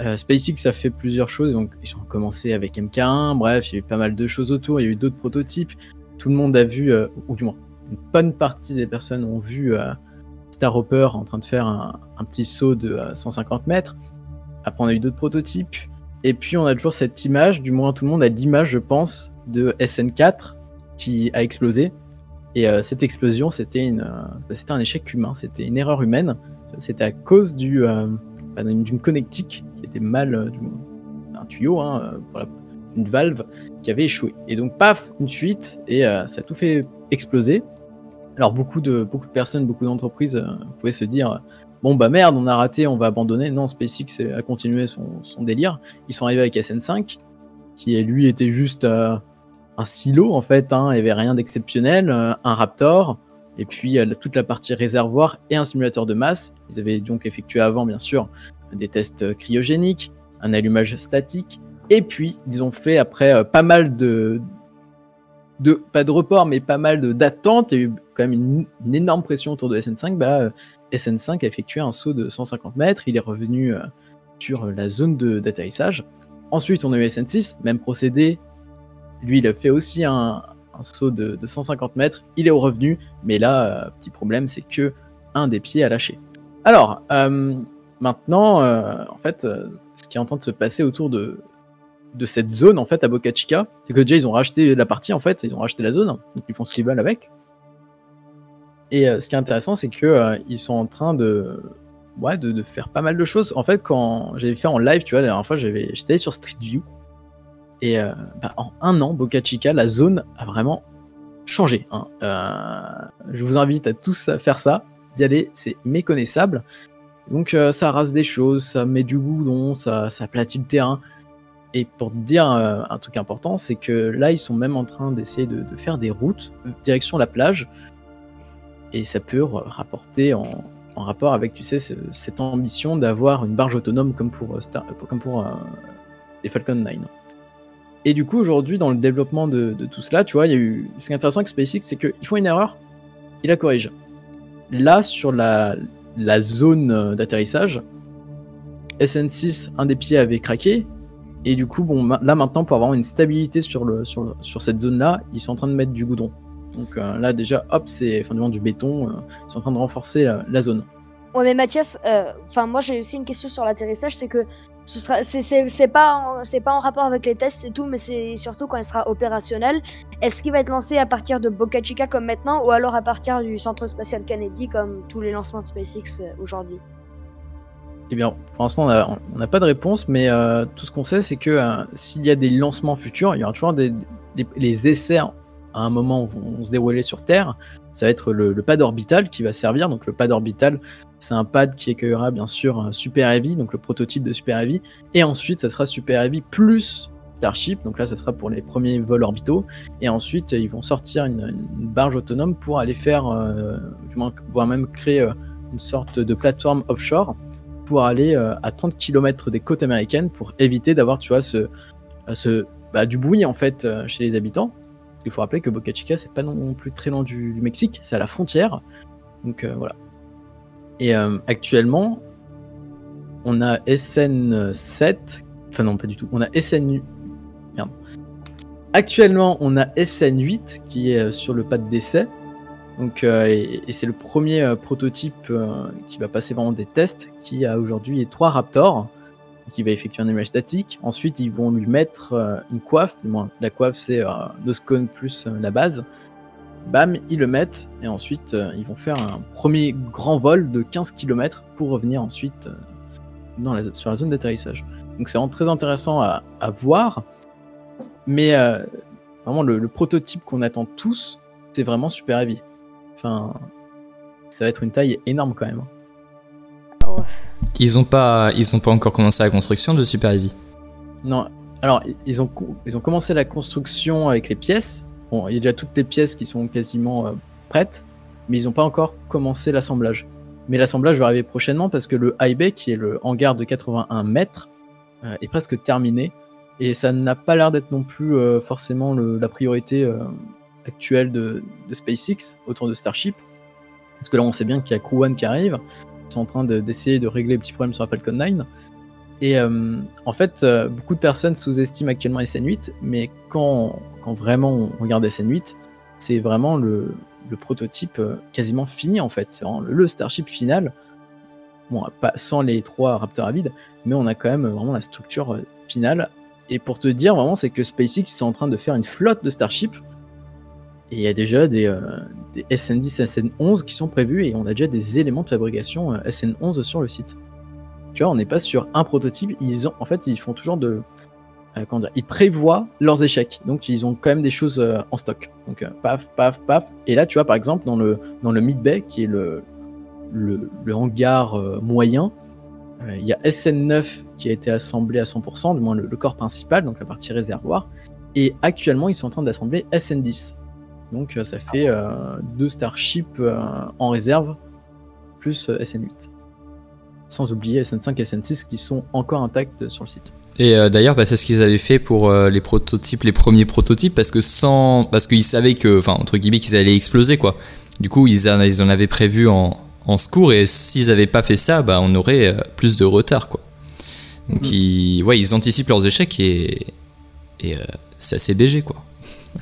Euh, SpaceX a fait plusieurs choses, donc ils ont commencé avec MK1, bref, il y a eu pas mal de choses autour, il y a eu d'autres prototypes. Tout le monde a vu, euh, ou du moins, une bonne partie des personnes ont vu Star Hopper en train de faire un, petit saut de euh, 150 mètres. Après, on a eu d'autres prototypes. Et puis, on a toujours cette image, du moins tout le monde a l'image, je pense, de SN4 qui a explosé. Et euh, cette explosion, euh, c'était un échec humain, c'était une erreur humaine. C'était à cause du, euh, bah, d'une connectique qui était mal, euh, un tuyau, hein, euh, une valve qui avait échoué. Et donc, paf, une fuite, et euh, ça a tout fait exploser. Alors, beaucoup de, beaucoup de personnes, beaucoup d'entreprises euh, pouvaient se dire Bon, bah merde, on a raté, on va abandonner. Non, SpaceX a continué son, délire. Ils sont arrivés avec SN5, qui lui était juste euh, un silo en fait, hein, il n'y avait rien d'exceptionnel, euh, un Raptor, et puis toute la partie réservoir et un simulateur de masse. Ils avaient donc effectué avant, bien sûr, des tests cryogéniques, un allumage statique, et puis ils ont fait après pas mal de, pas de report, mais pas mal d'attentes. Quand même une, énorme pression autour de SN5. Bah, euh, SN5 a effectué un saut de 150 mètres. Il est revenu euh, sur la zone d'atterrissage. Ensuite, on a eu SN6, même procédé. Lui, il a fait aussi un, saut de, de 150 mètres. Il est revenu, mais là, euh, petit problème, c'est que un des pieds a lâché. Alors, maintenant, en fait, ce qui est en train de se passer autour de, de cette zone, en fait, à Boca Chica, c'est que déjà, ils ont racheté la partie, en fait, ils ont racheté la zone, donc ils font ce qu'ils veulent avec. Et euh, ce qui est intéressant, c'est que euh, ils sont en train de, ouais, de, faire pas mal de choses. En fait, quand j'avais fait en live, tu vois, la dernière fois, j'étais sur Street View. Et euh, bah, en un an, Boca Chica, la zone a vraiment changé. hein. Je vous invite à tous à faire ça, d'y aller, c'est méconnaissable. Donc ça rase des choses, ça met du goudron, ça, ça aplatit le terrain. Et pour te dire un truc important, c'est que là, ils sont même en train d'essayer de, faire des routes direction la plage et ça peut rapporter en, rapport avec, tu sais, cette ambition d'avoir une barge autonome comme pour, Star, comme pour les Falcon 9. Et du coup, aujourd'hui, dans le développement de, tout cela, tu vois, il y a eu. Ce qui est intéressant avec SpaceX, c'est qu'ils font une erreur, ils la corrigent. Là, sur la, zone d'atterrissage, SN6, un des pieds avait craqué. Et du coup, bon, là maintenant, pour avoir une stabilité sur, sur cette zone-là, ils sont en train de mettre du goudron. Donc euh, là, déjà, hop, c'est enfin, du béton. Euh, ils sont en train de renforcer la, zone. Ouais, mais Mathias, euh, enfin, moi j'ai aussi une question sur l'atterrissage c'est que ce sera, c'est pas, c'est pas en rapport avec les tests et tout, mais c'est surtout quand elle sera opérationnelle. Est-ce qu'il va être lancé à partir de Boca Chica comme maintenant, ou alors à partir du Centre spatial Kennedy comme tous les lancements de SpaceX aujourd'hui? Eh bien, pour l'instant, on n'a pas de réponse, mais euh, tout ce qu'on sait, c'est que euh, s'il y a des lancements futurs, il y aura toujours des, les essais à un moment vont se dérouler sur Terre. Ça va être le, pad orbital qui va servir. Donc, le pad orbital, c'est un pad qui accueillera bien sûr Super Heavy, donc le prototype de Super Heavy. Et ensuite, ça sera Super Heavy plus Starship. Donc là, ça sera pour les premiers vols orbitaux. Et ensuite, ils vont sortir une, barge autonome pour aller faire, euh, voire même créer une sorte de plateforme offshore pour aller euh, à 30 km des côtes américaines pour éviter d'avoir, tu euh, bah, du bruit en fait euh, chez les habitants. Il faut rappeler que Boca Chica, c'est pas non plus très loin du, Mexique, c'est à la frontière. Donc voilà. Et actuellement, on a SN7, enfin non, pas du tout. On a SN. Merde. Actuellement, on a SN8 qui est sur le pas d'essai. Donc, euh, et, c'est le premier euh, prototype euh, qui va passer vraiment des tests, qui a aujourd'hui trois Raptors, qui va effectuer un démarrage statique. Ensuite, ils vont lui mettre une coiffe. la coiffe, c'est Noscone plus la base. Bam, ils le mettent, et ensuite, ils vont faire un premier grand vol de 15 km pour revenir ensuite sur la zone d'atterrissage. Donc, c'est vraiment très intéressant à, voir. Mais vraiment, le, le prototype qu'on attend tous, c'est vraiment Super Heavy. Enfin, ça va être une taille énorme quand même. Ils ont pas, ils ont pas encore commencé la construction de Super Heavy. Non. Alors, ils ont, ils ont commencé la construction avec les pièces. Bon, il y a déjà toutes les pièces qui sont quasiment euh, prêtes, mais ils n'ont pas encore commencé l'assemblage. Mais l'assemblage va arriver prochainement parce que le high bay, qui est le hangar de 81 mètres, euh, est presque terminé. Et ça n'a pas l'air d'être non plus euh, forcément la priorité actuelle de, SpaceX autour de Starship. Parce que là, on sait bien qu'il y a Crew One qui arrive. Sont en train d'essayer de, régler les petits problèmes sur la Falcon 9. Et euh, en fait, euh, beaucoup de personnes sous-estiment actuellement SN8, mais quand, quand vraiment on regarde SN8, c'est vraiment le, prototype euh, quasiment fini en fait. C'est le, Starship final. Bon, pas sans les trois Raptors à vide, mais on a quand même vraiment la structure finale. Et pour te dire vraiment, c'est que SpaceX sont en train de faire une flotte de Starship et il y a déjà des, euh, SN10, SN11 qui sont prévus et on a déjà des éléments de fabrication euh, SN11 sur le site. Tu vois, on n'est pas sur un prototype. Ils en fait, ils font toujours de, euh, comment dire, ils prévoient leurs échecs. Donc, ils ont quand même des choses en stock. Donc, paf, paf, paf. Et là, tu vois, par exemple, dans le, dans le mid-bay, qui est le, le, hangar moyen, il y a SN9 qui a été assemblé à 100%, du moins le, corps principal, donc la partie réservoir. Et actuellement, ils sont en train d'assembler SN10. Donc euh, ça fait euh, deux Starships euh, en réserve, plus SN8. Sans oublier SN5 et SN6 qui sont encore intacts sur le site. Et d'ailleurs, bah, c'est ce qu'ils avaient fait pour les prototypes, les premiers prototypes, parce que sans, parce qu'ils savaient que, enfin entre guillemets, qu'ils allaient exploser quoi. Du coup, ils en, ils en avaient prévu en, en secours, et s'ils n'avaient pas fait ça, bah, on aurait plus de retard quoi. Donc mm. ils, ouais, ils anticipent leurs échecs et, et c'est assez BG quoi.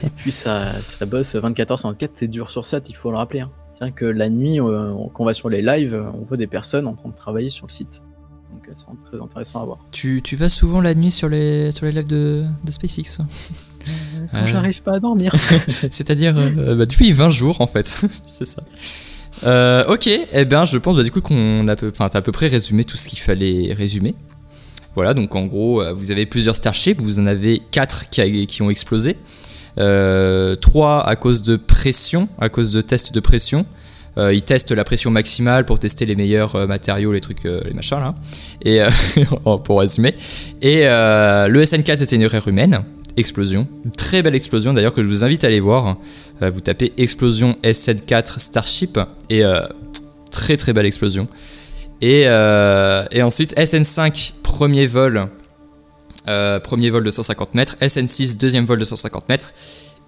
Et puis ça, ça bosse 24 h sur 24, c'est dur sur 7, il faut le rappeler. Hein. C'est vrai que la nuit, euh, quand on va sur les lives, on voit des personnes en train de travailler sur le site. Donc euh, c'est très intéressant à voir. Tu, tu, vas souvent la nuit sur les, sur les lives de, de SpaceX Quand j'arrive pas à dormir. *laughs* C'est-à-dire euh, bah, depuis 20 jours en fait, *laughs* c'est ça. ok, eh bien je pense bah, du coup qu'on a, peu, à peu près résumé tout ce qu'il fallait résumer. Voilà, donc en gros, vous avez plusieurs Starships, vous en avez 4 qui, qui ont explosé. 3 euh, à cause de pression, à cause de tests de pression. Euh, ils testent la pression maximale pour tester les meilleurs euh, matériaux, les trucs, les machins là. Et *laughs* pour résumer. Et le SN4 c'était une erreur humaine. explosion. Très belle explosion d'ailleurs que je vous invite à aller voir. Vous tapez explosion SN4 Starship et très très belle explosion. Et ensuite SN5 premier vol, euh, premier vol de 150 mètres, SN6 deuxième vol de 150 mètres.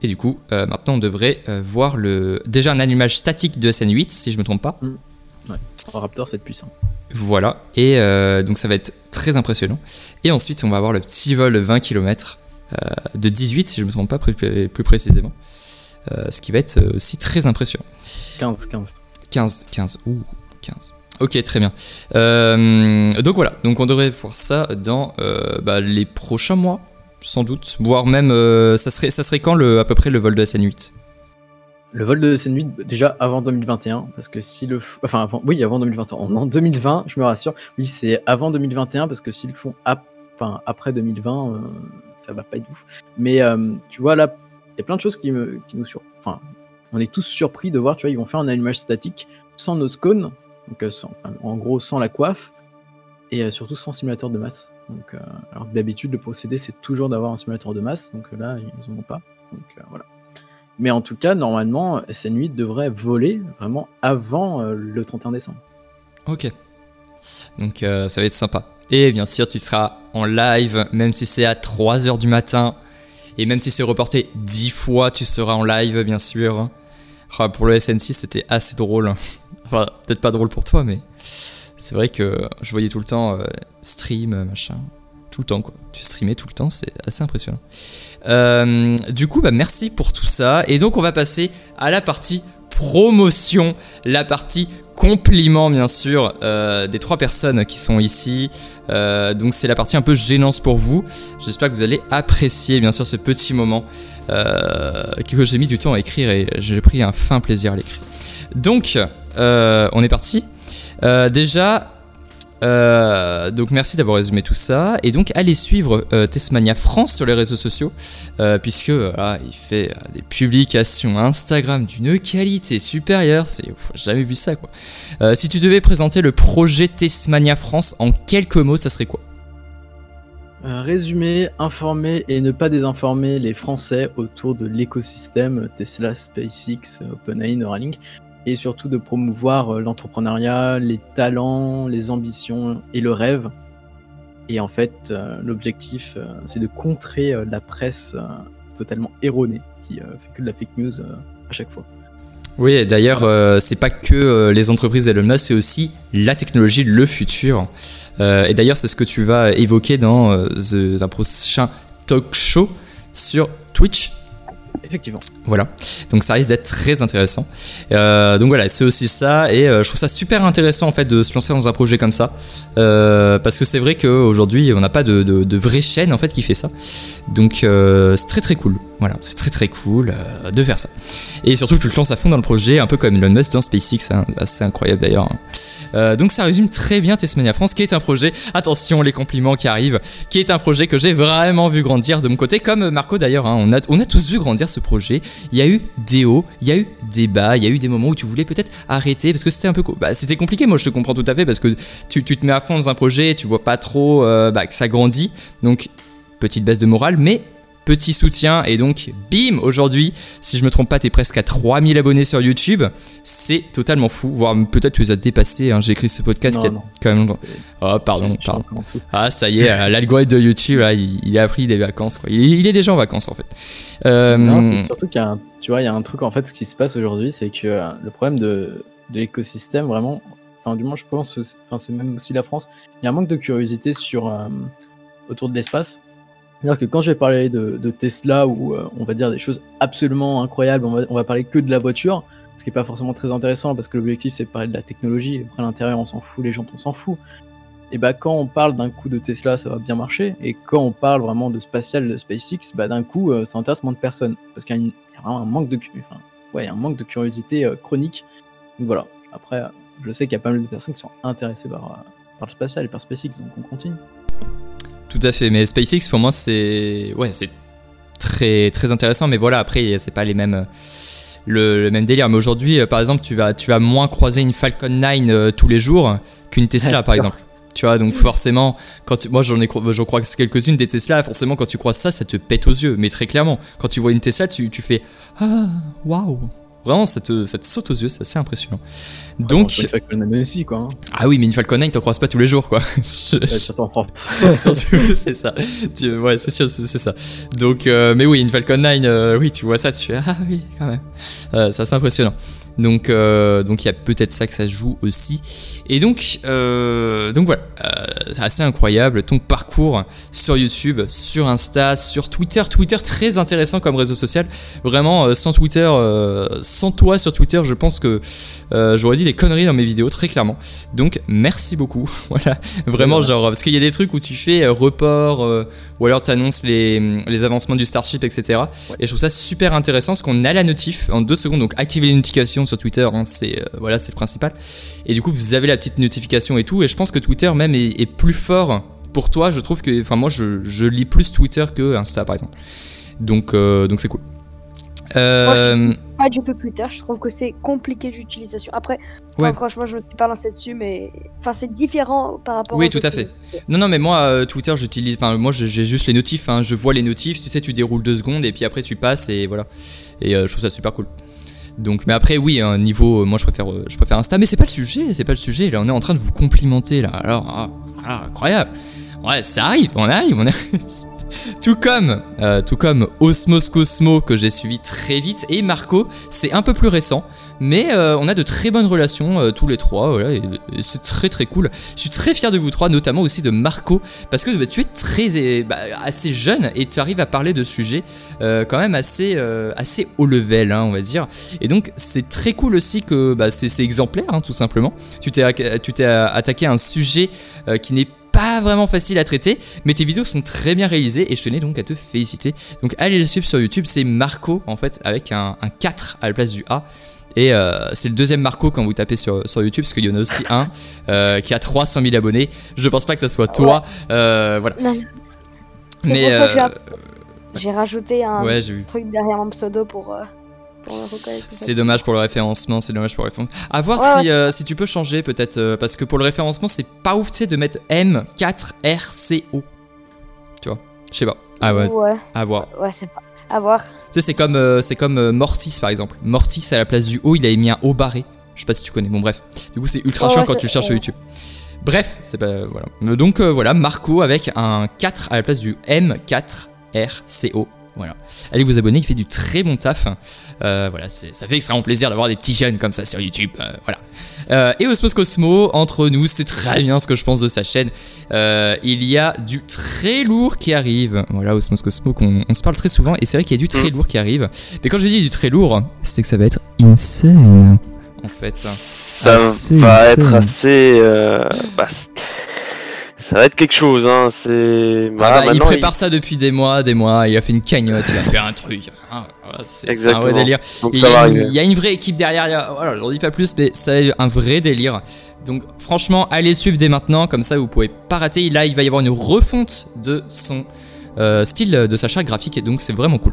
Et du coup, euh, maintenant on devrait euh, voir le déjà un allumage statique de SN8 si je me trompe pas. Un Raptor, c'est puissant. Voilà, et donc ça va être très impressionnant. Et ensuite, on va avoir le petit vol de 20 km de 18, si je ne me trompe pas plus, plus précisément. Ce qui va être aussi très impressionnant. 15, 15. 15, 15, ouh, 15. Ok, très bien. Euh, donc voilà, donc on devrait voir ça dans euh, bah, les prochains mois, sans doute. Voire même, euh, ça, serait, ça serait quand le, à peu près le vol de SN8 Le vol de SN8, déjà avant 2021, parce que si le. Enfin, avant... oui, avant 2021. En en 2020, je me rassure. Oui, c'est avant 2021, parce que s'ils le font après 2020, euh, ça va pas être ouf. Mais tu vois, là, il y a plein de choses qui, me... nous sur. Enfin, on est tous surpris de voir, tu vois, ils vont faire un allumage statique sans nose cone, donc euh, en gros sans la coiffe, et euh, surtout sans simulateur de masse. Donc, euh, alors d'habitude, le procédé, c'est toujours d'avoir un simulateur de masse, donc là, ils n'en ont pas. Donc voilà. Mais en tout cas, normalement, SN8 devrait voler vraiment avant le 31 décembre. Ok. Donc ça va être sympa. Et bien sûr, tu seras en live, même si c'est à 3h du matin. Et même si c'est reporté 10 fois, tu seras en live, bien sûr. Ah, pour le SN6, c'était assez drôle. *laughs* Enfin, peut-être pas drôle pour toi, mais c'est vrai que je voyais tout le temps euh, stream, machin. Tout le temps, quoi. Tu streamais tout le temps, c'est assez impressionnant. Euh, du coup, bah, merci pour tout ça. Et donc, on va passer à la partie promotion, la partie compliment, bien sûr, euh, des trois personnes qui sont ici. Euh, donc, c'est la partie un peu gênante pour vous. J'espère que vous allez apprécier, bien sûr, ce petit moment euh, que j'ai mis du temps à écrire et j'ai pris un fin plaisir à l'écrire. Donc, on est parti. Déjà, euh, donc merci d'avoir résumé tout ça. Et donc allez suivre euh, Testmania France sur les réseaux sociaux, euh, puisque il fait euh, des publications Instagram d'une qualité supérieure. C'est jamais vu ça quoi. Si tu devais présenter le projet Testmania France en quelques mots, ça serait quoi? Résumer, informer et ne pas désinformer les Français autour de l'écosystème Tesla, SpaceX, OpenAI, Neuralink, et surtout de promouvoir euh, l'entrepreneuriat, les talents, les ambitions et le rêve. Et en fait, euh, l'objectif, euh, c'est de contrer la presse totalement erronée qui fait que de la fake news à chaque fois. Oui, d'ailleurs, euh, c'est pas que les entreprises Elon Musk, c'est aussi la technologie, le futur. Et d'ailleurs, c'est ce que tu vas évoquer dans un prochain talk show sur Twitch. Voilà, donc ça risque d'être très intéressant. Euh, donc voilà, c'est aussi ça, et euh, je trouve ça super intéressant en fait de se lancer dans un projet comme ça, Euh, parce que c'est vrai qu'aujourd'hui on n'a pas de, vraie chaîne en fait qui fait ça, donc c'est très très cool. Voilà, c'est très très cool de faire ça. Et surtout que tu te lances à fond dans le projet, un peu comme Elon Musk dans SpaceX, hein, assez incroyable d'ailleurs. hein. Donc ça résume très bien Tesmania France, qui est un projet, attention les compliments qui arrivent, qui est un projet que j'ai vraiment vu grandir de mon côté, comme Marco d'ailleurs, hein, on, a, on a tous vu grandir ce projet. Il y a eu des hauts, il y a eu des bas, il y a eu des moments où tu voulais peut-être arrêter parce que c'était un peu... Bah, c'était compliqué, moi je te comprends tout à fait, parce que tu, tu te mets à fond dans un projet, tu vois pas trop euh, bah, que ça grandit, donc petite baisse de morale, mais petit soutien, et donc bim, aujourd'hui, si je me trompe pas, t'es presque à 3000 abonnés sur YouTube, c'est totalement fou, voire peut-être tu les as dépassés, hein, j'ai écrit ce podcast Non, il y a non. quand même. Oh, pardon, pardon. Ah, ça y est, euh, l'algorithme de YouTube, là, il, il a pris des vacances, quoi. Il, il est déjà en vacances, en fait. Euh, Non, surtout qu'il y a un, tu vois, il y a un truc en fait, ce qui se passe aujourd'hui, c'est que euh, le problème de, de l'écosystème, vraiment, enfin, du moins, je pense, enfin, c'est même aussi la France, il y a un manque de curiosité sur, euh, autour de l'espace. C'est-à-dire que quand je vais parler de, Tesla, où euh, on va dire des choses absolument incroyables, on va, parler que de la voiture, ce qui n'est pas forcément très intéressant parce que l'objectif c'est de parler de la technologie, après l'intérieur on s'en fout, les gens on s'en fout. Et bah quand on parle d'un coup de Tesla, ça va bien marcher, et quand on parle vraiment de spatial de SpaceX, bah d'un coup euh, ça intéresse moins de personnes parce qu'il y, y a vraiment un manque de, enfin, ouais, un manque de curiosité euh, chronique. Donc voilà. Après, euh, je sais qu'il y a pas mal de personnes qui sont intéressées par, par le spatial et par SpaceX, donc on continue. Tout à fait, mais SpaceX pour moi c'est ouais c'est très très intéressant, mais voilà après c'est pas les mêmes euh, le, le même délire. Mais aujourd'hui, euh, par exemple, tu vas tu vas moins croiser une Falcon 9 euh, tous les jours qu'une Tesla par sûr. exemple. Tu vois, donc forcément, quand tu- moi j'en ai, j'en crois que c'est quelques-unes des Tesla, forcément quand tu crois ça, ça te pète aux yeux. Mais très clairement, quand tu vois une Tesla, tu, tu fais Ah, waouh Vraiment, ça te, ça te saute aux yeux, c'est assez impressionnant. Donc, Bon, 9 aussi, quoi. hein. ah oui, mais une Falcon 9, t'en croises pas tous les jours, quoi. *laughs* Je- Ouais, ça t'en prend. Surtout, *laughs* c'est ça. Tu- ouais, c'est sûr, c'est c'est ça. Donc, euh, mais oui, une Falcon 9, euh, oui, tu vois ça, tu fais ah oui, quand même. Euh, c'est assez impressionnant. Donc, euh, donc il y a peut-être ça que ça joue aussi. Et donc, euh, donc voilà, euh, c'est assez incroyable ton parcours sur YouTube, sur Insta, sur Twitter. Twitter très intéressant comme réseau social. Vraiment, sans Twitter, sans toi sur Twitter, je pense que j'aurais dit des conneries dans mes vidéos très clairement. Donc merci beaucoup. *laughs* voilà, vraiment genre parce qu'il y a des trucs où tu fais report ou alors tu annonces les, les avancements du Starship, etc. Et je trouve ça super intéressant parce qu'on a la notif en deux secondes. Donc activez les notifications sur Twitter, hein, c'est euh, voilà, c'est le principal. Et du coup vous avez la petite notification et tout. Et je pense que Twitter même est, est plus fort pour toi. Je trouve que, enfin moi je, je lis plus Twitter que Insta par exemple. Donc euh, donc c'est cool. Euh, Pas du tout Twitter, je trouve que c'est compliqué d'utilisation. Après, enfin, Ouais. franchement, je ne me suis pas lancé dessus, mais enfin, c'est différent par rapport Oui, tout à fait. Non, non, mais moi, euh, Twitter, j'utilise. Enfin, moi, j'ai j'ai juste les notifs. hein, je vois les notifs. Tu sais, tu déroules deux secondes et puis après, tu passes et voilà. Et euh, je trouve ça super cool. Donc, mais après, oui, un niveau. euh, moi, je préfère, euh, je préfère Insta. Mais c'est pas le sujet. C'est pas le sujet. Là, on est en train de vous complimenter là. Alors, ah, incroyable. Ouais, ça arrive. On arrive. On *laughs* arrive. Tout comme, euh, tout comme Osmos Cosmo que j'ai suivi très vite et Marco, c'est un peu plus récent, mais euh, on a de très bonnes relations euh, tous les trois, voilà, et, c'est très très cool. Je suis très fier de vous trois, notamment aussi de Marco, parce que bah, tu es très bah, assez jeune et tu arrives à parler de sujets quand même assez assez haut level, hein, on va dire. Et donc c'est très cool aussi que bah, c'est exemplaire, hein, tout simplement. Tu t'es tu t'es attaqué à un sujet qui n'est pas vraiment facile à traiter, mais tes vidéos sont très bien réalisées et je tenais donc à te féliciter. Donc allez le suivre sur YouTube, c'est Marco en fait avec un, un 4 à la place du A. Et euh, c'est le deuxième Marco quand vous tapez sur, sur YouTube, parce qu'il y en a aussi un euh, qui a 300 000 abonnés. Je pense pas que ça soit toi. Euh, voilà. Non, Mais j'ai rajouté un ouais, truc derrière mon pseudo pour, pour le reconnaître. C'est dommage pour le référencement, c'est dommage pour le référencement. À voir Ouais, si, euh, si tu peux changer peut-être, euh, parce que pour le référencement, c'est pas ouf, tu sais, de mettre M4RCO. Tu vois, je sais pas. Ah ouais, Ouais, à voir. ouais, c'est pas. À voir. Tu sais, c'est comme, euh, c'est comme euh, Mortis par exemple. Mortis à la place du O, il a mis un O barré. Je sais pas si tu connais. Bon, bref. Du coup, c'est ultra Ouais, chiant ouais, quand tu le cherches sur. YouTube. Bref, c'est pas. Voilà. Donc, euh, voilà, Marco avec un 4 à la place du M4RCO. Voilà. Allez vous abonner, il fait du très bon taf. Euh, voilà, ça fait extrêmement plaisir d'avoir des petits jeunes comme ça sur YouTube. euh, voilà. Euh, et Osmos Cosmo, entre nous, c'est très bien ce que je pense de sa chaîne. Il y a du très lourd qui arrive. Voilà, Osmos Cosmo, qu'on on se parle très souvent, et c'est vrai qu'il y a du très lourd qui arrive. Mais quand je dis du très lourd, c'est que ça va être insane. En fait. Ça Assez va insane. être assez. bah, ça va être quelque chose, hein. C'est. Ah bah, il prépare ça depuis des mois, des mois. Il a fait une cagnotte, il a fait un truc. Ah, voilà, c'est un vrai délire. Il y, a une- arriver. il y a une vraie équipe derrière, a- voilà, j'en dis pas plus, mais c'est un vrai délire. Donc franchement, allez suivre dès maintenant, comme ça vous pouvez pas rater. Là, il va y avoir une refonte de son euh, style, de sa charte graphique, et donc c'est vraiment cool.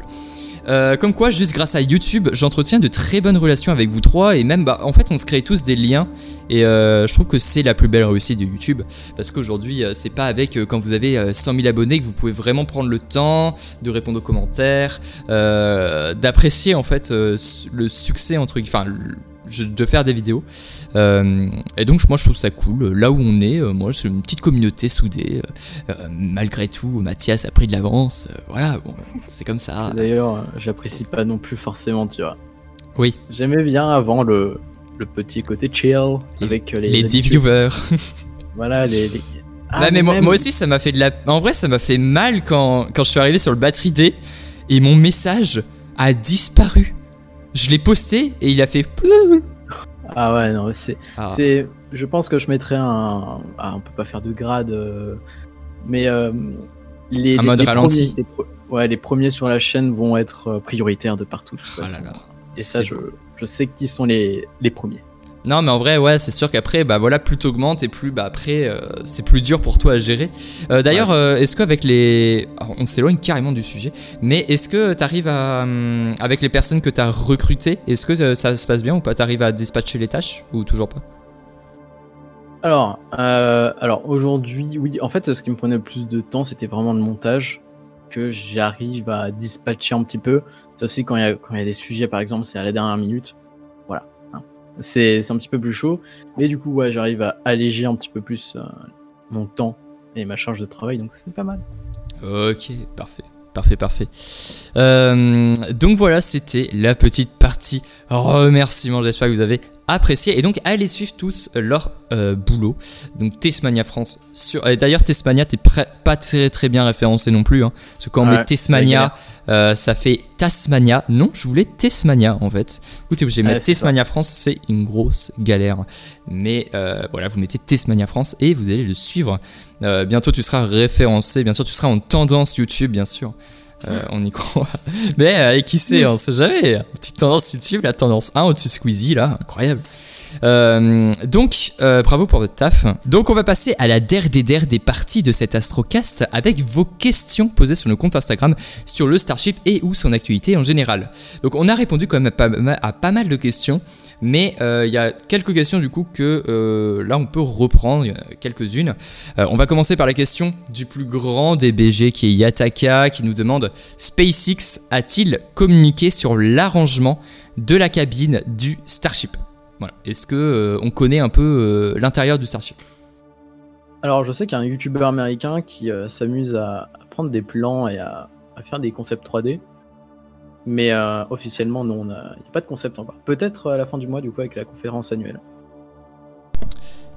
Euh, comme quoi, juste grâce à YouTube, j'entretiens de très bonnes relations avec vous trois, et même, bah, en fait, on se crée tous des liens, et euh, je trouve que c'est la plus belle réussite de YouTube, parce qu'aujourd'hui, euh, c'est pas avec quand vous avez euh, 100 000 abonnés que vous pouvez vraiment prendre le temps de répondre aux commentaires, d'apprécier en fait le succès entre enfin de faire des vidéos. Euh, et donc moi je trouve ça cool. Là où on est euh, moi c'est une petite communauté soudée. Euh, malgré tout Mathias a pris de l'avance. Euh, voilà bon, c'est comme ça. D'ailleurs, j'apprécie pas non plus forcément, tu vois. oui. J'aimais bien avant le, le petit côté chill Les- avec les, les 10 habitudes. viewers. *laughs* Voilà, les. les- Ah, Ouais, mais moi, moi aussi ça m'a fait de la en vrai ça m'a fait mal quand, quand je suis arrivé sur le batterie D et mon message a disparu je l'ai posté et il a fait *laughs* Ah ouais, non, c'est. Ah. c'est- Je pense que je mettrais un. Ah, on peut pas faire de grade. euh, Mais. euh, Les, Un les- mode les ralenti. premiers- les Ouais, les premiers sur la chaîne vont être euh, prioritaires de partout. de toute là façon. là. Et ça, je, je sais qui sont les, les premiers. Non, mais en vrai, ouais, c'est sûr qu'après, bah voilà, plus t'augmentes et plus, bah après, euh, c'est plus dur pour toi à gérer. Euh, D'ailleurs, euh, est-ce qu'avec les. Alors, on s'éloigne carrément du sujet, mais est-ce que t'arrives à. hum, avec les personnes que t'as recrutées, est-ce que ça se passe bien ou pas? T'arrives à dispatcher les tâches ou toujours pas? Alors, euh, alors aujourd'hui, oui, en fait, ce qui me prenait le plus de temps, c'était vraiment le montage que j'arrive à dispatcher un petit peu. Quand il y, a, quand il y a des sujets, par exemple, c'est à la dernière minute. C'est un petit peu plus chaud. Mais du coup, ouais, j'arrive à alléger un petit peu plus euh, mon temps et ma charge de travail, donc c'est pas mal. Ok, parfait. Parfait, parfait. Euh, donc voilà, c'était la petite partie remerciements. J'espère que vous avez apprécié. Et donc, allez suivre tous leur euh, boulot. Donc, Tesmania France. Sur... D'ailleurs, Tesmania, t'es pas très très bien référencé non plus. Hein, parce que quand on met Tesmania, euh, ça fait Tasmania. Non, je voulais Tesmania en fait. Écoutez, j'ai ça. Tesmania France, c'est une grosse galère. Mais euh, voilà, vous mettez Tesmania France et vous allez le suivre. Euh, bientôt, tu seras référencé. Bien sûr, tu seras en tendance YouTube, bien sûr. Euh, on y croit. *laughs* Mais euh, qui sait, on sait jamais. Petite tendance YouTube, la tendance 1 au-dessus de Squeezie, là, incroyable. Euh, donc, euh, bravo pour votre taf. Donc, on va passer à la der des der des parties de cet Astrocast avec vos questions posées sur nos comptes Instagram sur le Starship et ou son actualité en général. Donc, on a répondu quand même à pas, mal de questions, mais euh, il y a quelques questions du coup que là on peut reprendre, quelques-unes. On va commencer par la question du plus grand des BG qui est Yataka qui nous demande SpaceX a-t-il communiqué sur l'arrangement de la cabine du Starship? Voilà. Est-ce que euh, on connaît un peu euh, l'intérieur du Starship? Alors, je sais qu'il y a un youtubeur américain qui euh, s'amuse à, à prendre des plans et à, à faire des concepts 3D. Mais officiellement, non, il n'y a pas de concept encore. Peut-être à la fin du mois, du coup, avec la conférence annuelle.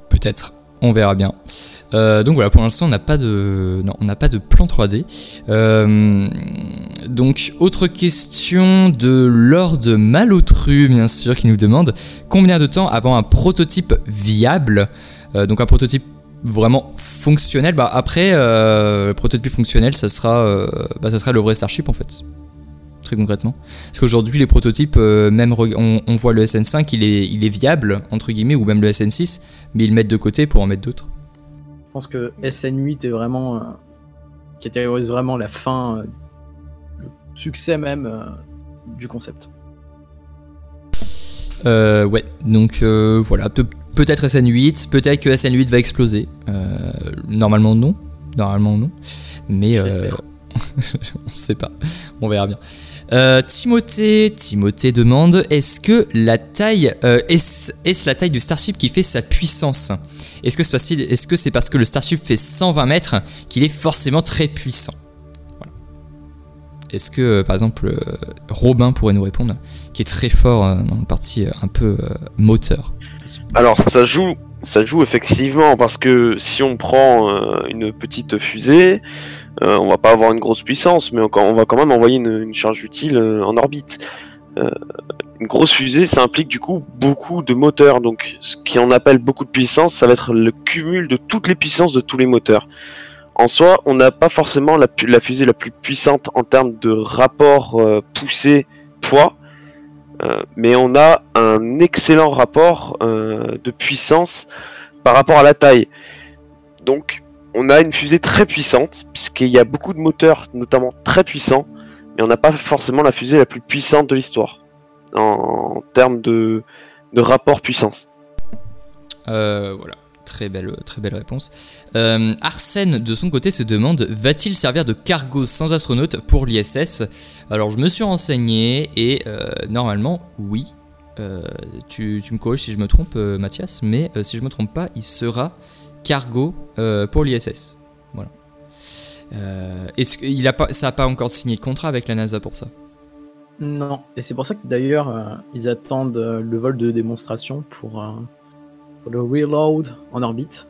Peut-être, on verra bien. Euh, donc voilà, pour l'instant, on n'a pas de, on n'a pas de plan 3D. Euh, donc, autre question de Lord Malotru, bien sûr, qui nous demande combien de temps avant un prototype viable, euh, donc un prototype vraiment fonctionnel. Bah après, le prototype fonctionnel, ça sera, bah, ça sera le vrai Starship en fait. Très concrètement. Parce qu'aujourd'hui, les prototypes, même on, voit le SN5, il est, il est viable, entre guillemets, ou même le SN6, mais ils mettent de côté pour en mettre d'autres. Je pense que SN8 est vraiment. euh, catégorise vraiment la fin, euh, le succès même euh, du concept. Euh, ouais, donc voilà, Pe- peut-être SN8, peut-être que SN8 va exploser. Euh, normalement non, normalement non, mais *laughs* on sait pas, on verra bien. Euh, Timothée, Timothée demande est-ce que la taille euh, est-ce est-ce la taille du Starship qui fait sa puissance? Est-ce que c'est parce, que le Starship fait 120 mètres qu'il est forcément très puissant? Est-ce que par exemple euh, Robin pourrait nous répondre qui est très fort euh, dans la partie euh, un peu moteur? Alors ça joue, ça joue effectivement parce que si on prend une petite fusée, on va pas avoir une grosse puissance, mais on, va quand même envoyer une, charge utile en orbite. Euh, une grosse fusée, ça implique du coup beaucoup de moteurs, donc ce qui en appelle beaucoup de puissance, ça va être le cumul de toutes les puissances de tous les moteurs. En soi, on n'a pas forcément la, la fusée la plus puissante en termes de rapport euh, poussée-poids, euh, mais on a un excellent rapport de puissance par rapport à la taille. Donc, on a une fusée très puissante, puisqu'il y a beaucoup de moteurs, notamment très puissants, mais on n'a pas forcément la fusée la plus puissante de l'histoire, en, termes de, rapport puissance. Euh, voilà, très belle, très belle réponse. Euh, Arsène, de son côté, se demande va-t-il servir de cargo sans astronaute pour l'ISS Alors, je me suis renseigné et euh, normalement, oui. Tu, me corriges si je me trompe, Mathias, mais si je me trompe pas, il sera cargo pour l'ISS. Voilà. Euh, est-ce qu'il a pas, ça n'a pas encore signé de contrat avec la NASA pour ça? Non, et c'est pour ça que d'ailleurs euh, ils attendent euh, le vol de démonstration pour, euh, pour le reload en orbite.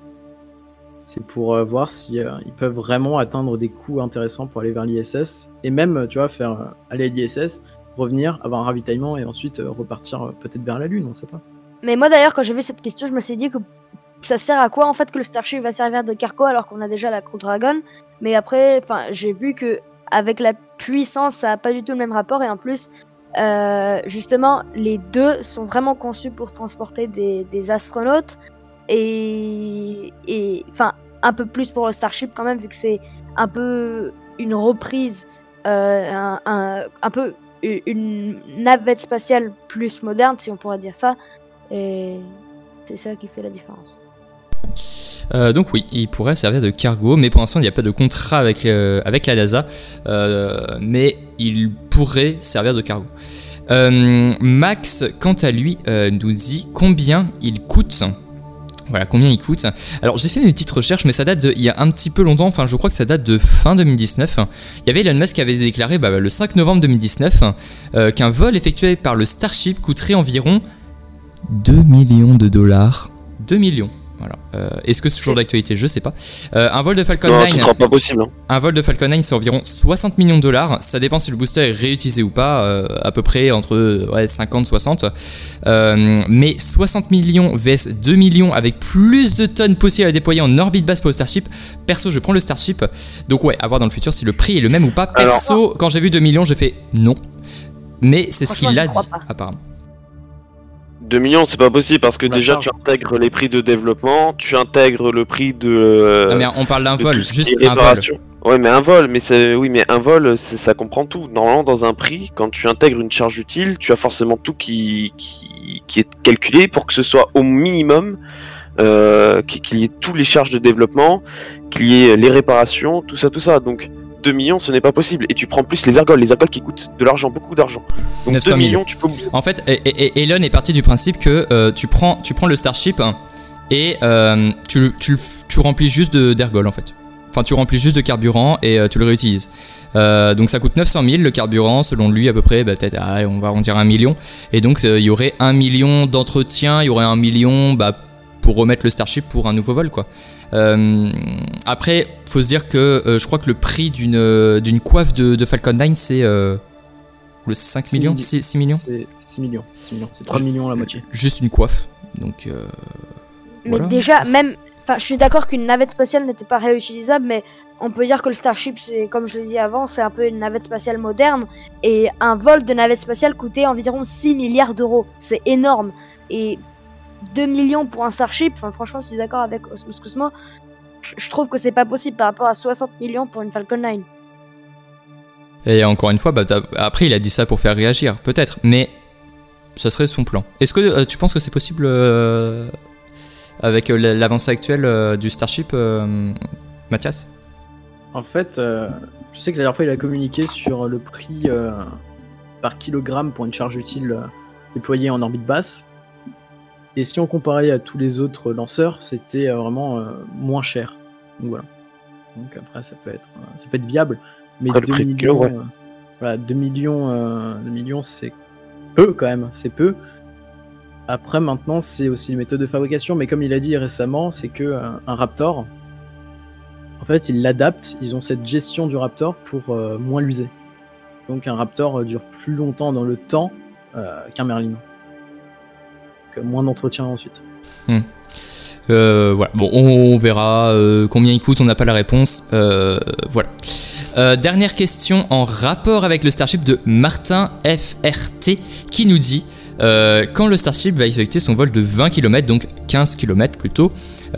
C'est pour euh, voir si euh, ils peuvent vraiment atteindre des coûts intéressants pour aller vers l'ISS et même tu vois faire euh, aller à l'ISS, revenir, avoir un ravitaillement et ensuite euh, repartir euh, peut-être vers la Lune, on sait pas. Mais moi d'ailleurs, quand j'ai vu cette question, je me suis dit que ça sert à quoi en fait que le Starship va servir de cargo alors qu'on a déjà la Crew Dragon. Mais après, enfin, j'ai vu que avec la puissance, ça a pas du tout le même rapport et en plus, euh, justement, les deux sont vraiment conçus pour transporter des, astronautes et enfin un peu plus pour le Starship quand même vu que c'est un peu une reprise, euh, un peu une navette spatiale plus moderne si on pourrait dire ça. Et c'est ça qui fait la différence. Euh, donc oui, il pourrait servir de cargo, mais pour l'instant il n'y a pas de contrat avec, la NASA, euh, mais il pourrait servir de cargo. Euh, Max, quant à lui, nous dit combien il coûte. Voilà, combien il coûte. Alors j'ai fait mes petites recherches, mais ça date de, il y a un petit peu longtemps, enfin je crois que ça date de fin 2019. Il y avait Elon Musk qui avait déclaré bah, le 5 novembre 2019 euh, qu'un vol effectué par le Starship coûterait environ 2 millions de dollars. 2 millions. Voilà. Euh, Est-ce que c'est toujours d'actualité? Je sais pas. Euh, un vol de Falcon Non, 9, ce sera pas possible. hein. un vol de Falcon 9, c'est environ 60 millions de dollars. Ça dépend si le booster est réutilisé ou pas, euh, à peu près entre ouais, 50-60. Euh, mais 60 millions vs 2 millions avec plus de tonnes possibles à déployer en orbite basse pour le Starship. Perso, je prends le Starship. Donc ouais, à voir dans le futur si le prix est le même ou pas. Alors- Perso, quand j'ai vu 2 millions, j'ai fait non. Mais c'est ce qu'il a dit, apparemment. 2 millions, c'est pas possible parce que déjà charge. tu intègres les prix de développement, tu intègres le prix de. euh, non, mais on parle d'un vol, juste un vol. réparation. Ouais, mais un vol, mais c'est oui, mais un vol, c'est- ça comprend tout. Normalement, dans un prix, quand tu intègres une charge utile, tu as forcément tout qui qui, qui est calculé pour que ce soit au minimum, euh, qu'il qu'il y ait tous les charges de développement, qu'il y ait les réparations, tout ça, tout ça. Donc 2 millions, ce n'est pas possible. Et tu prends plus les ergols, les ergols qui coûtent de l'argent, beaucoup d'argent. Donc 900 2 000. millions, tu peux. En fait, et- Elon est parti du principe que euh, tu, prends, tu prends le Starship hein, et euh, tu, tu, tu remplis juste de- d'ergol en fait. Enfin, tu remplis juste de carburant et euh, tu le réutilises. Donc ça coûte 900 000 le carburant, selon lui à peu près, bah, peut-être, ah, on va en dire un million. Et donc il y aurait un million d'entretien, il y aurait un million bah, pour remettre le Starship pour un nouveau vol quoi. Euh, après, faut se dire que euh, je crois que le prix d'une euh, d'une coiffe de, de Falcon 9 c'est euh, le 5 Six millions, millions. 6, 6 millions C'est 6 millions. 6 millions. C'est 3 millions la moitié. juste une coiffe. Donc euh, Mais voilà. déjà, même. Enfin, je suis d'accord qu'une navette spatiale n'était pas réutilisable, mais on peut dire que le Starship, c'est comme je l'ai dit avant, c'est un peu une navette spatiale moderne. Et un vol de navette spatiale coûtait environ 6 milliards d'euros. C'est énorme. Et 2 millions pour un Starship, enfin, franchement, je suis d'accord avec Osmos Cosmo. Je trouve que c'est pas possible par rapport à 60 millions pour une Falcon 9. Et encore une fois, bah, après il a dit ça pour faire réagir, peut-être, mais ça serait son plan. Est-ce que euh, tu penses que c'est possible euh, avec euh, la- l'avancée actuelle euh, du Starship, euh, Mathias? En fait, euh, je sais que la dernière fois, il a communiqué sur le prix euh, par kilogramme pour une charge utile euh, déployée en orbite basse. Et si on comparait à tous les autres lanceurs, c'était euh, vraiment euh, moins cher. Donc voilà. Donc après, ça peut être, euh, ça peut être viable. Mais Après, le 2 prix de millions, kilo, ouais. euh, voilà, 2 millions, euh, 2 millions, c'est peu quand même. C'est peu. Après, maintenant, c'est aussi les méthodes de fabrication. Mais comme il a dit récemment, c'est que un Raptor, en fait, ils l'adaptent. Ils ont cette gestion du Raptor pour moins l'user. Donc un Raptor dure plus longtemps dans le temps qu'un Merlin. Euh, moins d'entretien ensuite. Euh, voilà, bon, on verra euh, combien il coûte, on n'a pas la réponse. Voilà. Dernière question en rapport avec le Starship de Martin FRT qui nous dit quand le Starship va effectuer son vol de 20 km, donc 15 km plutôt,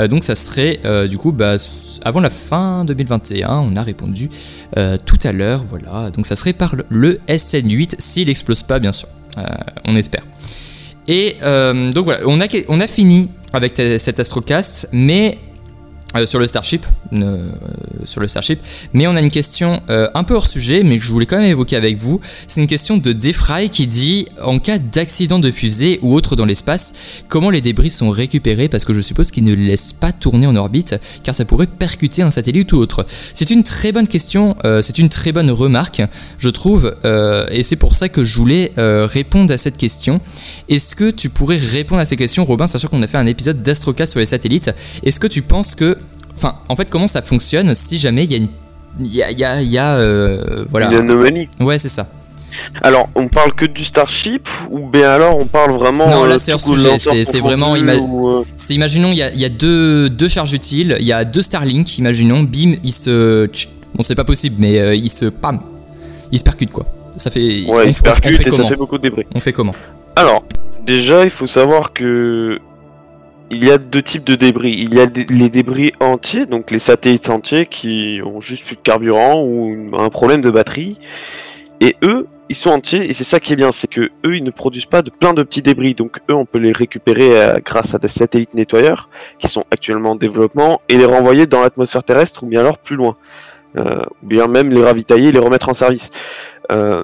donc ça serait du coup bah, avant la fin 2021, on a répondu tout à l'heure, voilà, donc ça serait par le- le SN8 s'il explose pas bien sûr, on espère. Et euh, donc voilà, on a, on a fini avec cet Astrocast, mais euh, sur le Starship, euh, sur le Starship, mais on a une question euh, un peu hors sujet, mais que je voulais quand même évoquer avec vous. C'est une question de Defray qui dit en cas d'accident de fusée ou autre dans l'espace, comment les débris sont récupérés? Parce que je suppose qu'ils ne laissent pas tourner en orbite, car ça pourrait percuter un satellite ou autre. C'est une très bonne question, c'est une très bonne remarque, je trouve, et c'est pour ça que je voulais répondre à cette question. Est-ce que tu pourrais répondre à ces questions, Robin, sachant qu'on a fait un épisode d'Astrocast sur les satellites? Est-ce que tu penses que. Enfin, en fait, comment ça fonctionne si jamais il y a une. Il y a. y a- y a, euh, voilà. Une anomalie. Ouais, c'est ça. Alors, on parle que du Starship ou bien alors on parle vraiment. Non, là, euh, c'est hors tout sujet, c'est- c'est vraiment ima- ou, euh, C'est, imaginons, il y a, il y a deux, deux charges utiles, il y a deux Starlink, imaginons, bim, ils se. Bon, c'est pas possible, mais euh, ils se. Pam Ils se percutent, quoi. Ça fait. Ouais, on, se on- fait et ça comment fait beaucoup de débris. On fait comment Alors, déjà, il faut savoir que il y a deux types de débris. Il y a les débris entiers, donc les satellites entiers qui ont juste plus de carburant ou un problème de batterie. Et eux, ils sont entiers et c'est ça qui est bien, c'est que eux ils ne produisent pas de plein de petits débris, donc eux on peut les récupérer euh, grâce à des satellites nettoyeurs qui sont actuellement en développement et les renvoyer dans l'atmosphère terrestre ou bien alors plus loin, euh, ou bien même les ravitailler et les remettre en service. Euh,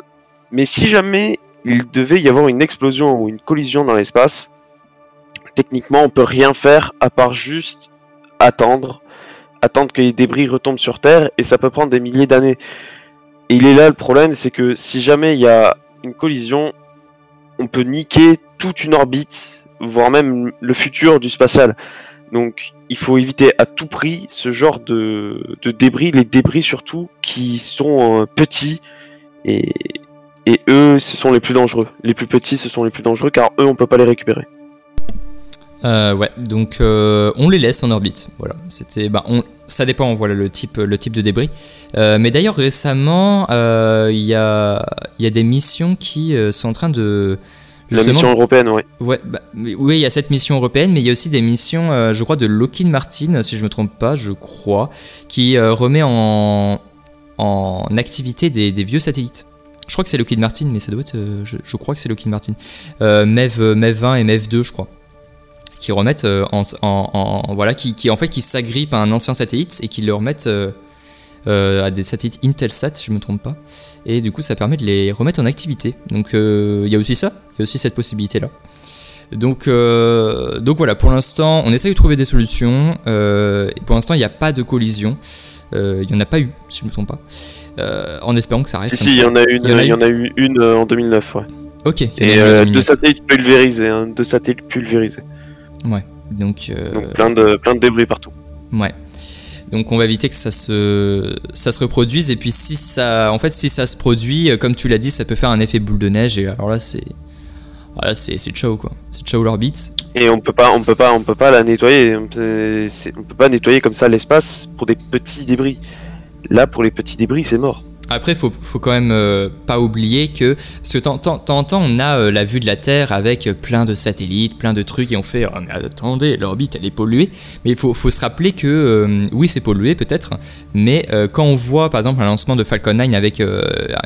mais si jamais il devait y avoir une explosion ou une collision dans l'espace, techniquement on peut rien faire à part juste attendre, attendre que les débris retombent sur Terre et ça peut prendre des milliers d'années. Et il est là le problème, c'est que si jamais il y a une collision, on peut niquer toute une orbite, voire même le futur du spatial. Donc il faut éviter à tout prix ce genre de, débris, les débris surtout qui sont euh, petits et, et eux ce sont les plus dangereux. Les plus petits ce sont les plus dangereux car eux on peut pas les récupérer. Euh, ouais, donc euh, on les laisse en orbite. Voilà, c'était, bah, on, ça dépend, voilà le type, le type de débris. Euh, mais d'ailleurs récemment, il y a, y a des missions qui sont en train de la mission européenne, oui. Ouais, bah, oui, il y a cette mission européenne, mais il y a aussi des missions, je crois, de Lockheed Martin, si je me trompe pas, je crois, qui remet en, en activité des, des, vieux satellites. Je crois que c'est Lockheed Martin, mais ça doit être, je, je, crois que c'est Lockheed Martin. MEV, MEV 20 et MEV 2, je crois qui remettent euh, en, voilà qui, qui, en fait qui s'agrippent à un ancien satellite et qui le remettent euh, euh, à des satellites Intelsat si je me trompe pas et du coup ça permet de les remettre en activité donc il y a aussi ça il y a aussi cette possibilité là donc, donc voilà, pour l'instant, on essaye de trouver des solutions. et pour l'instant, il n'y a pas de collision. Il n'y en a pas eu, si je ne me trompe pas. en espérant que ça reste. Si, il y, en a une, il y en a, eu une en 2009, ouais. Ok. Et deux satellites pulvérisés, hein, deux satellites pulvérisés. Ouais. Donc, euh, plein, de, plein de débris partout. Ouais. Donc on va éviter que ça se, ça se reproduise. Et puis si ça, en fait, si ça se produit, euh, comme tu l'as dit, ça peut faire un effet boule de neige. Et alors là, c'est, voilà, c'est, c'est ciao quoi. C'est ciao l'orbite. Et on peut pas, on peut pas, on peut pas la nettoyer. On peut, on peut pas nettoyer comme ça l'espace pour des petits débris. Là, pour les petits débris, c'est mort. Après, faut, faut quand même euh, pas oublier que, parce que temps, on a euh, la vue de la Terre avec plein de satellites, plein de trucs, et on fait, oh, mais attendez, l'orbite elle est polluée. Mais il faut, faut, se rappeler que, euh, oui, c'est pollué peut-être, mais quand on voit par exemple un lancement de Falcon 9 avec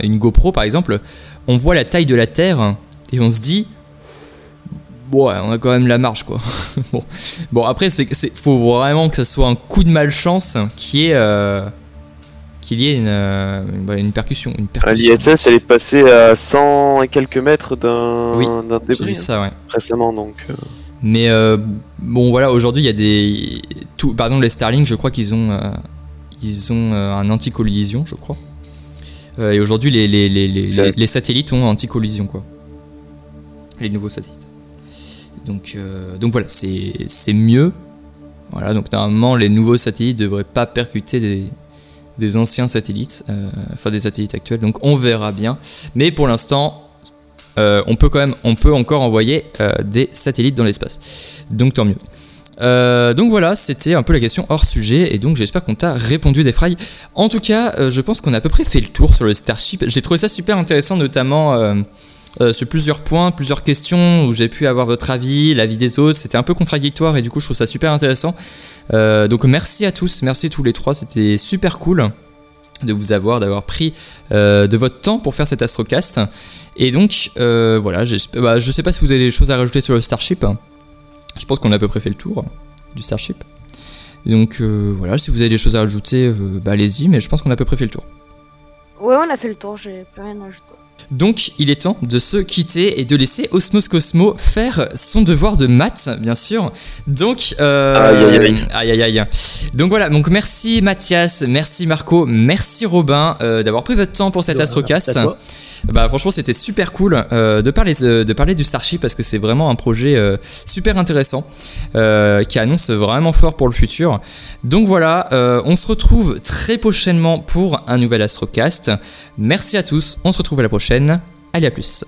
une GoPro par exemple, on voit la taille de la Terre et on se dit, ouais, on a quand même la marge quoi. *laughs* bon. bon, après, il faut vraiment que ça soit un coup de malchance qui est qu'il y ait une, euh, une, percussion. Une percussion. L'ISS, elle est passée à 100 et quelques mètres d'un oui, débris ça, ouais. récemment. Donc, euh. Mais euh, bon, voilà, aujourd'hui, il y a des. Tout, par exemple, les Starlink, je crois qu'ils ont, ils ont un anti-collision, je crois. et aujourd'hui, les, les, les, les, satellites ont anti-collision, quoi. Les nouveaux satellites. Donc, donc voilà, c'est mieux. Voilà, donc normalement, les nouveaux satellites devraient pas percuter des, des anciens satellites, euh, enfin des satellites actuels. Donc on verra bien. Mais pour l'instant, euh, on peut quand même, on peut encore envoyer euh, des satellites dans l'espace. Donc tant mieux. donc voilà, c'était un peu la question hors sujet et donc j'espère qu'on t'a répondu des. En tout cas, je pense qu'on a à peu près fait le tour sur le Starship. J'ai trouvé ça super intéressant, notamment sur plusieurs points, plusieurs questions où j'ai pu avoir votre avis, l'avis des autres. C'était un peu contradictoire et du coup je trouve ça super intéressant. Euh, donc merci à tous, merci tous les trois, c'était super cool de vous avoir, d'avoir pris euh, de votre temps pour faire cet Astrocast. Et donc euh, voilà, bah, je sais pas si vous avez des choses à rajouter sur le Starship. Je pense qu'on a à peu près fait le tour du Starship. Donc voilà, si vous avez des choses à rajouter, bah, allez-y, mais je pense qu'on a à peu près fait le tour. Ouais, on a fait le tour, j'ai plus rien à ajouter. Donc il est temps de se quitter et de laisser Osmos Cosmo faire son devoir de maths, bien sûr. Donc, euh, aïe, aïe, aïe. Donc voilà, donc merci Mathias, merci Marco, merci Robin euh, d'avoir pris votre temps pour cet Astrocast. Bah franchement c'était super cool euh, de, parler, du Starship parce que c'est vraiment un projet euh, super intéressant euh, qui annonce vraiment fort pour le futur. Donc voilà, on se retrouve très prochainement pour un nouvel Astrocast. Merci à tous, on se retrouve à la prochaine. Allez à plus.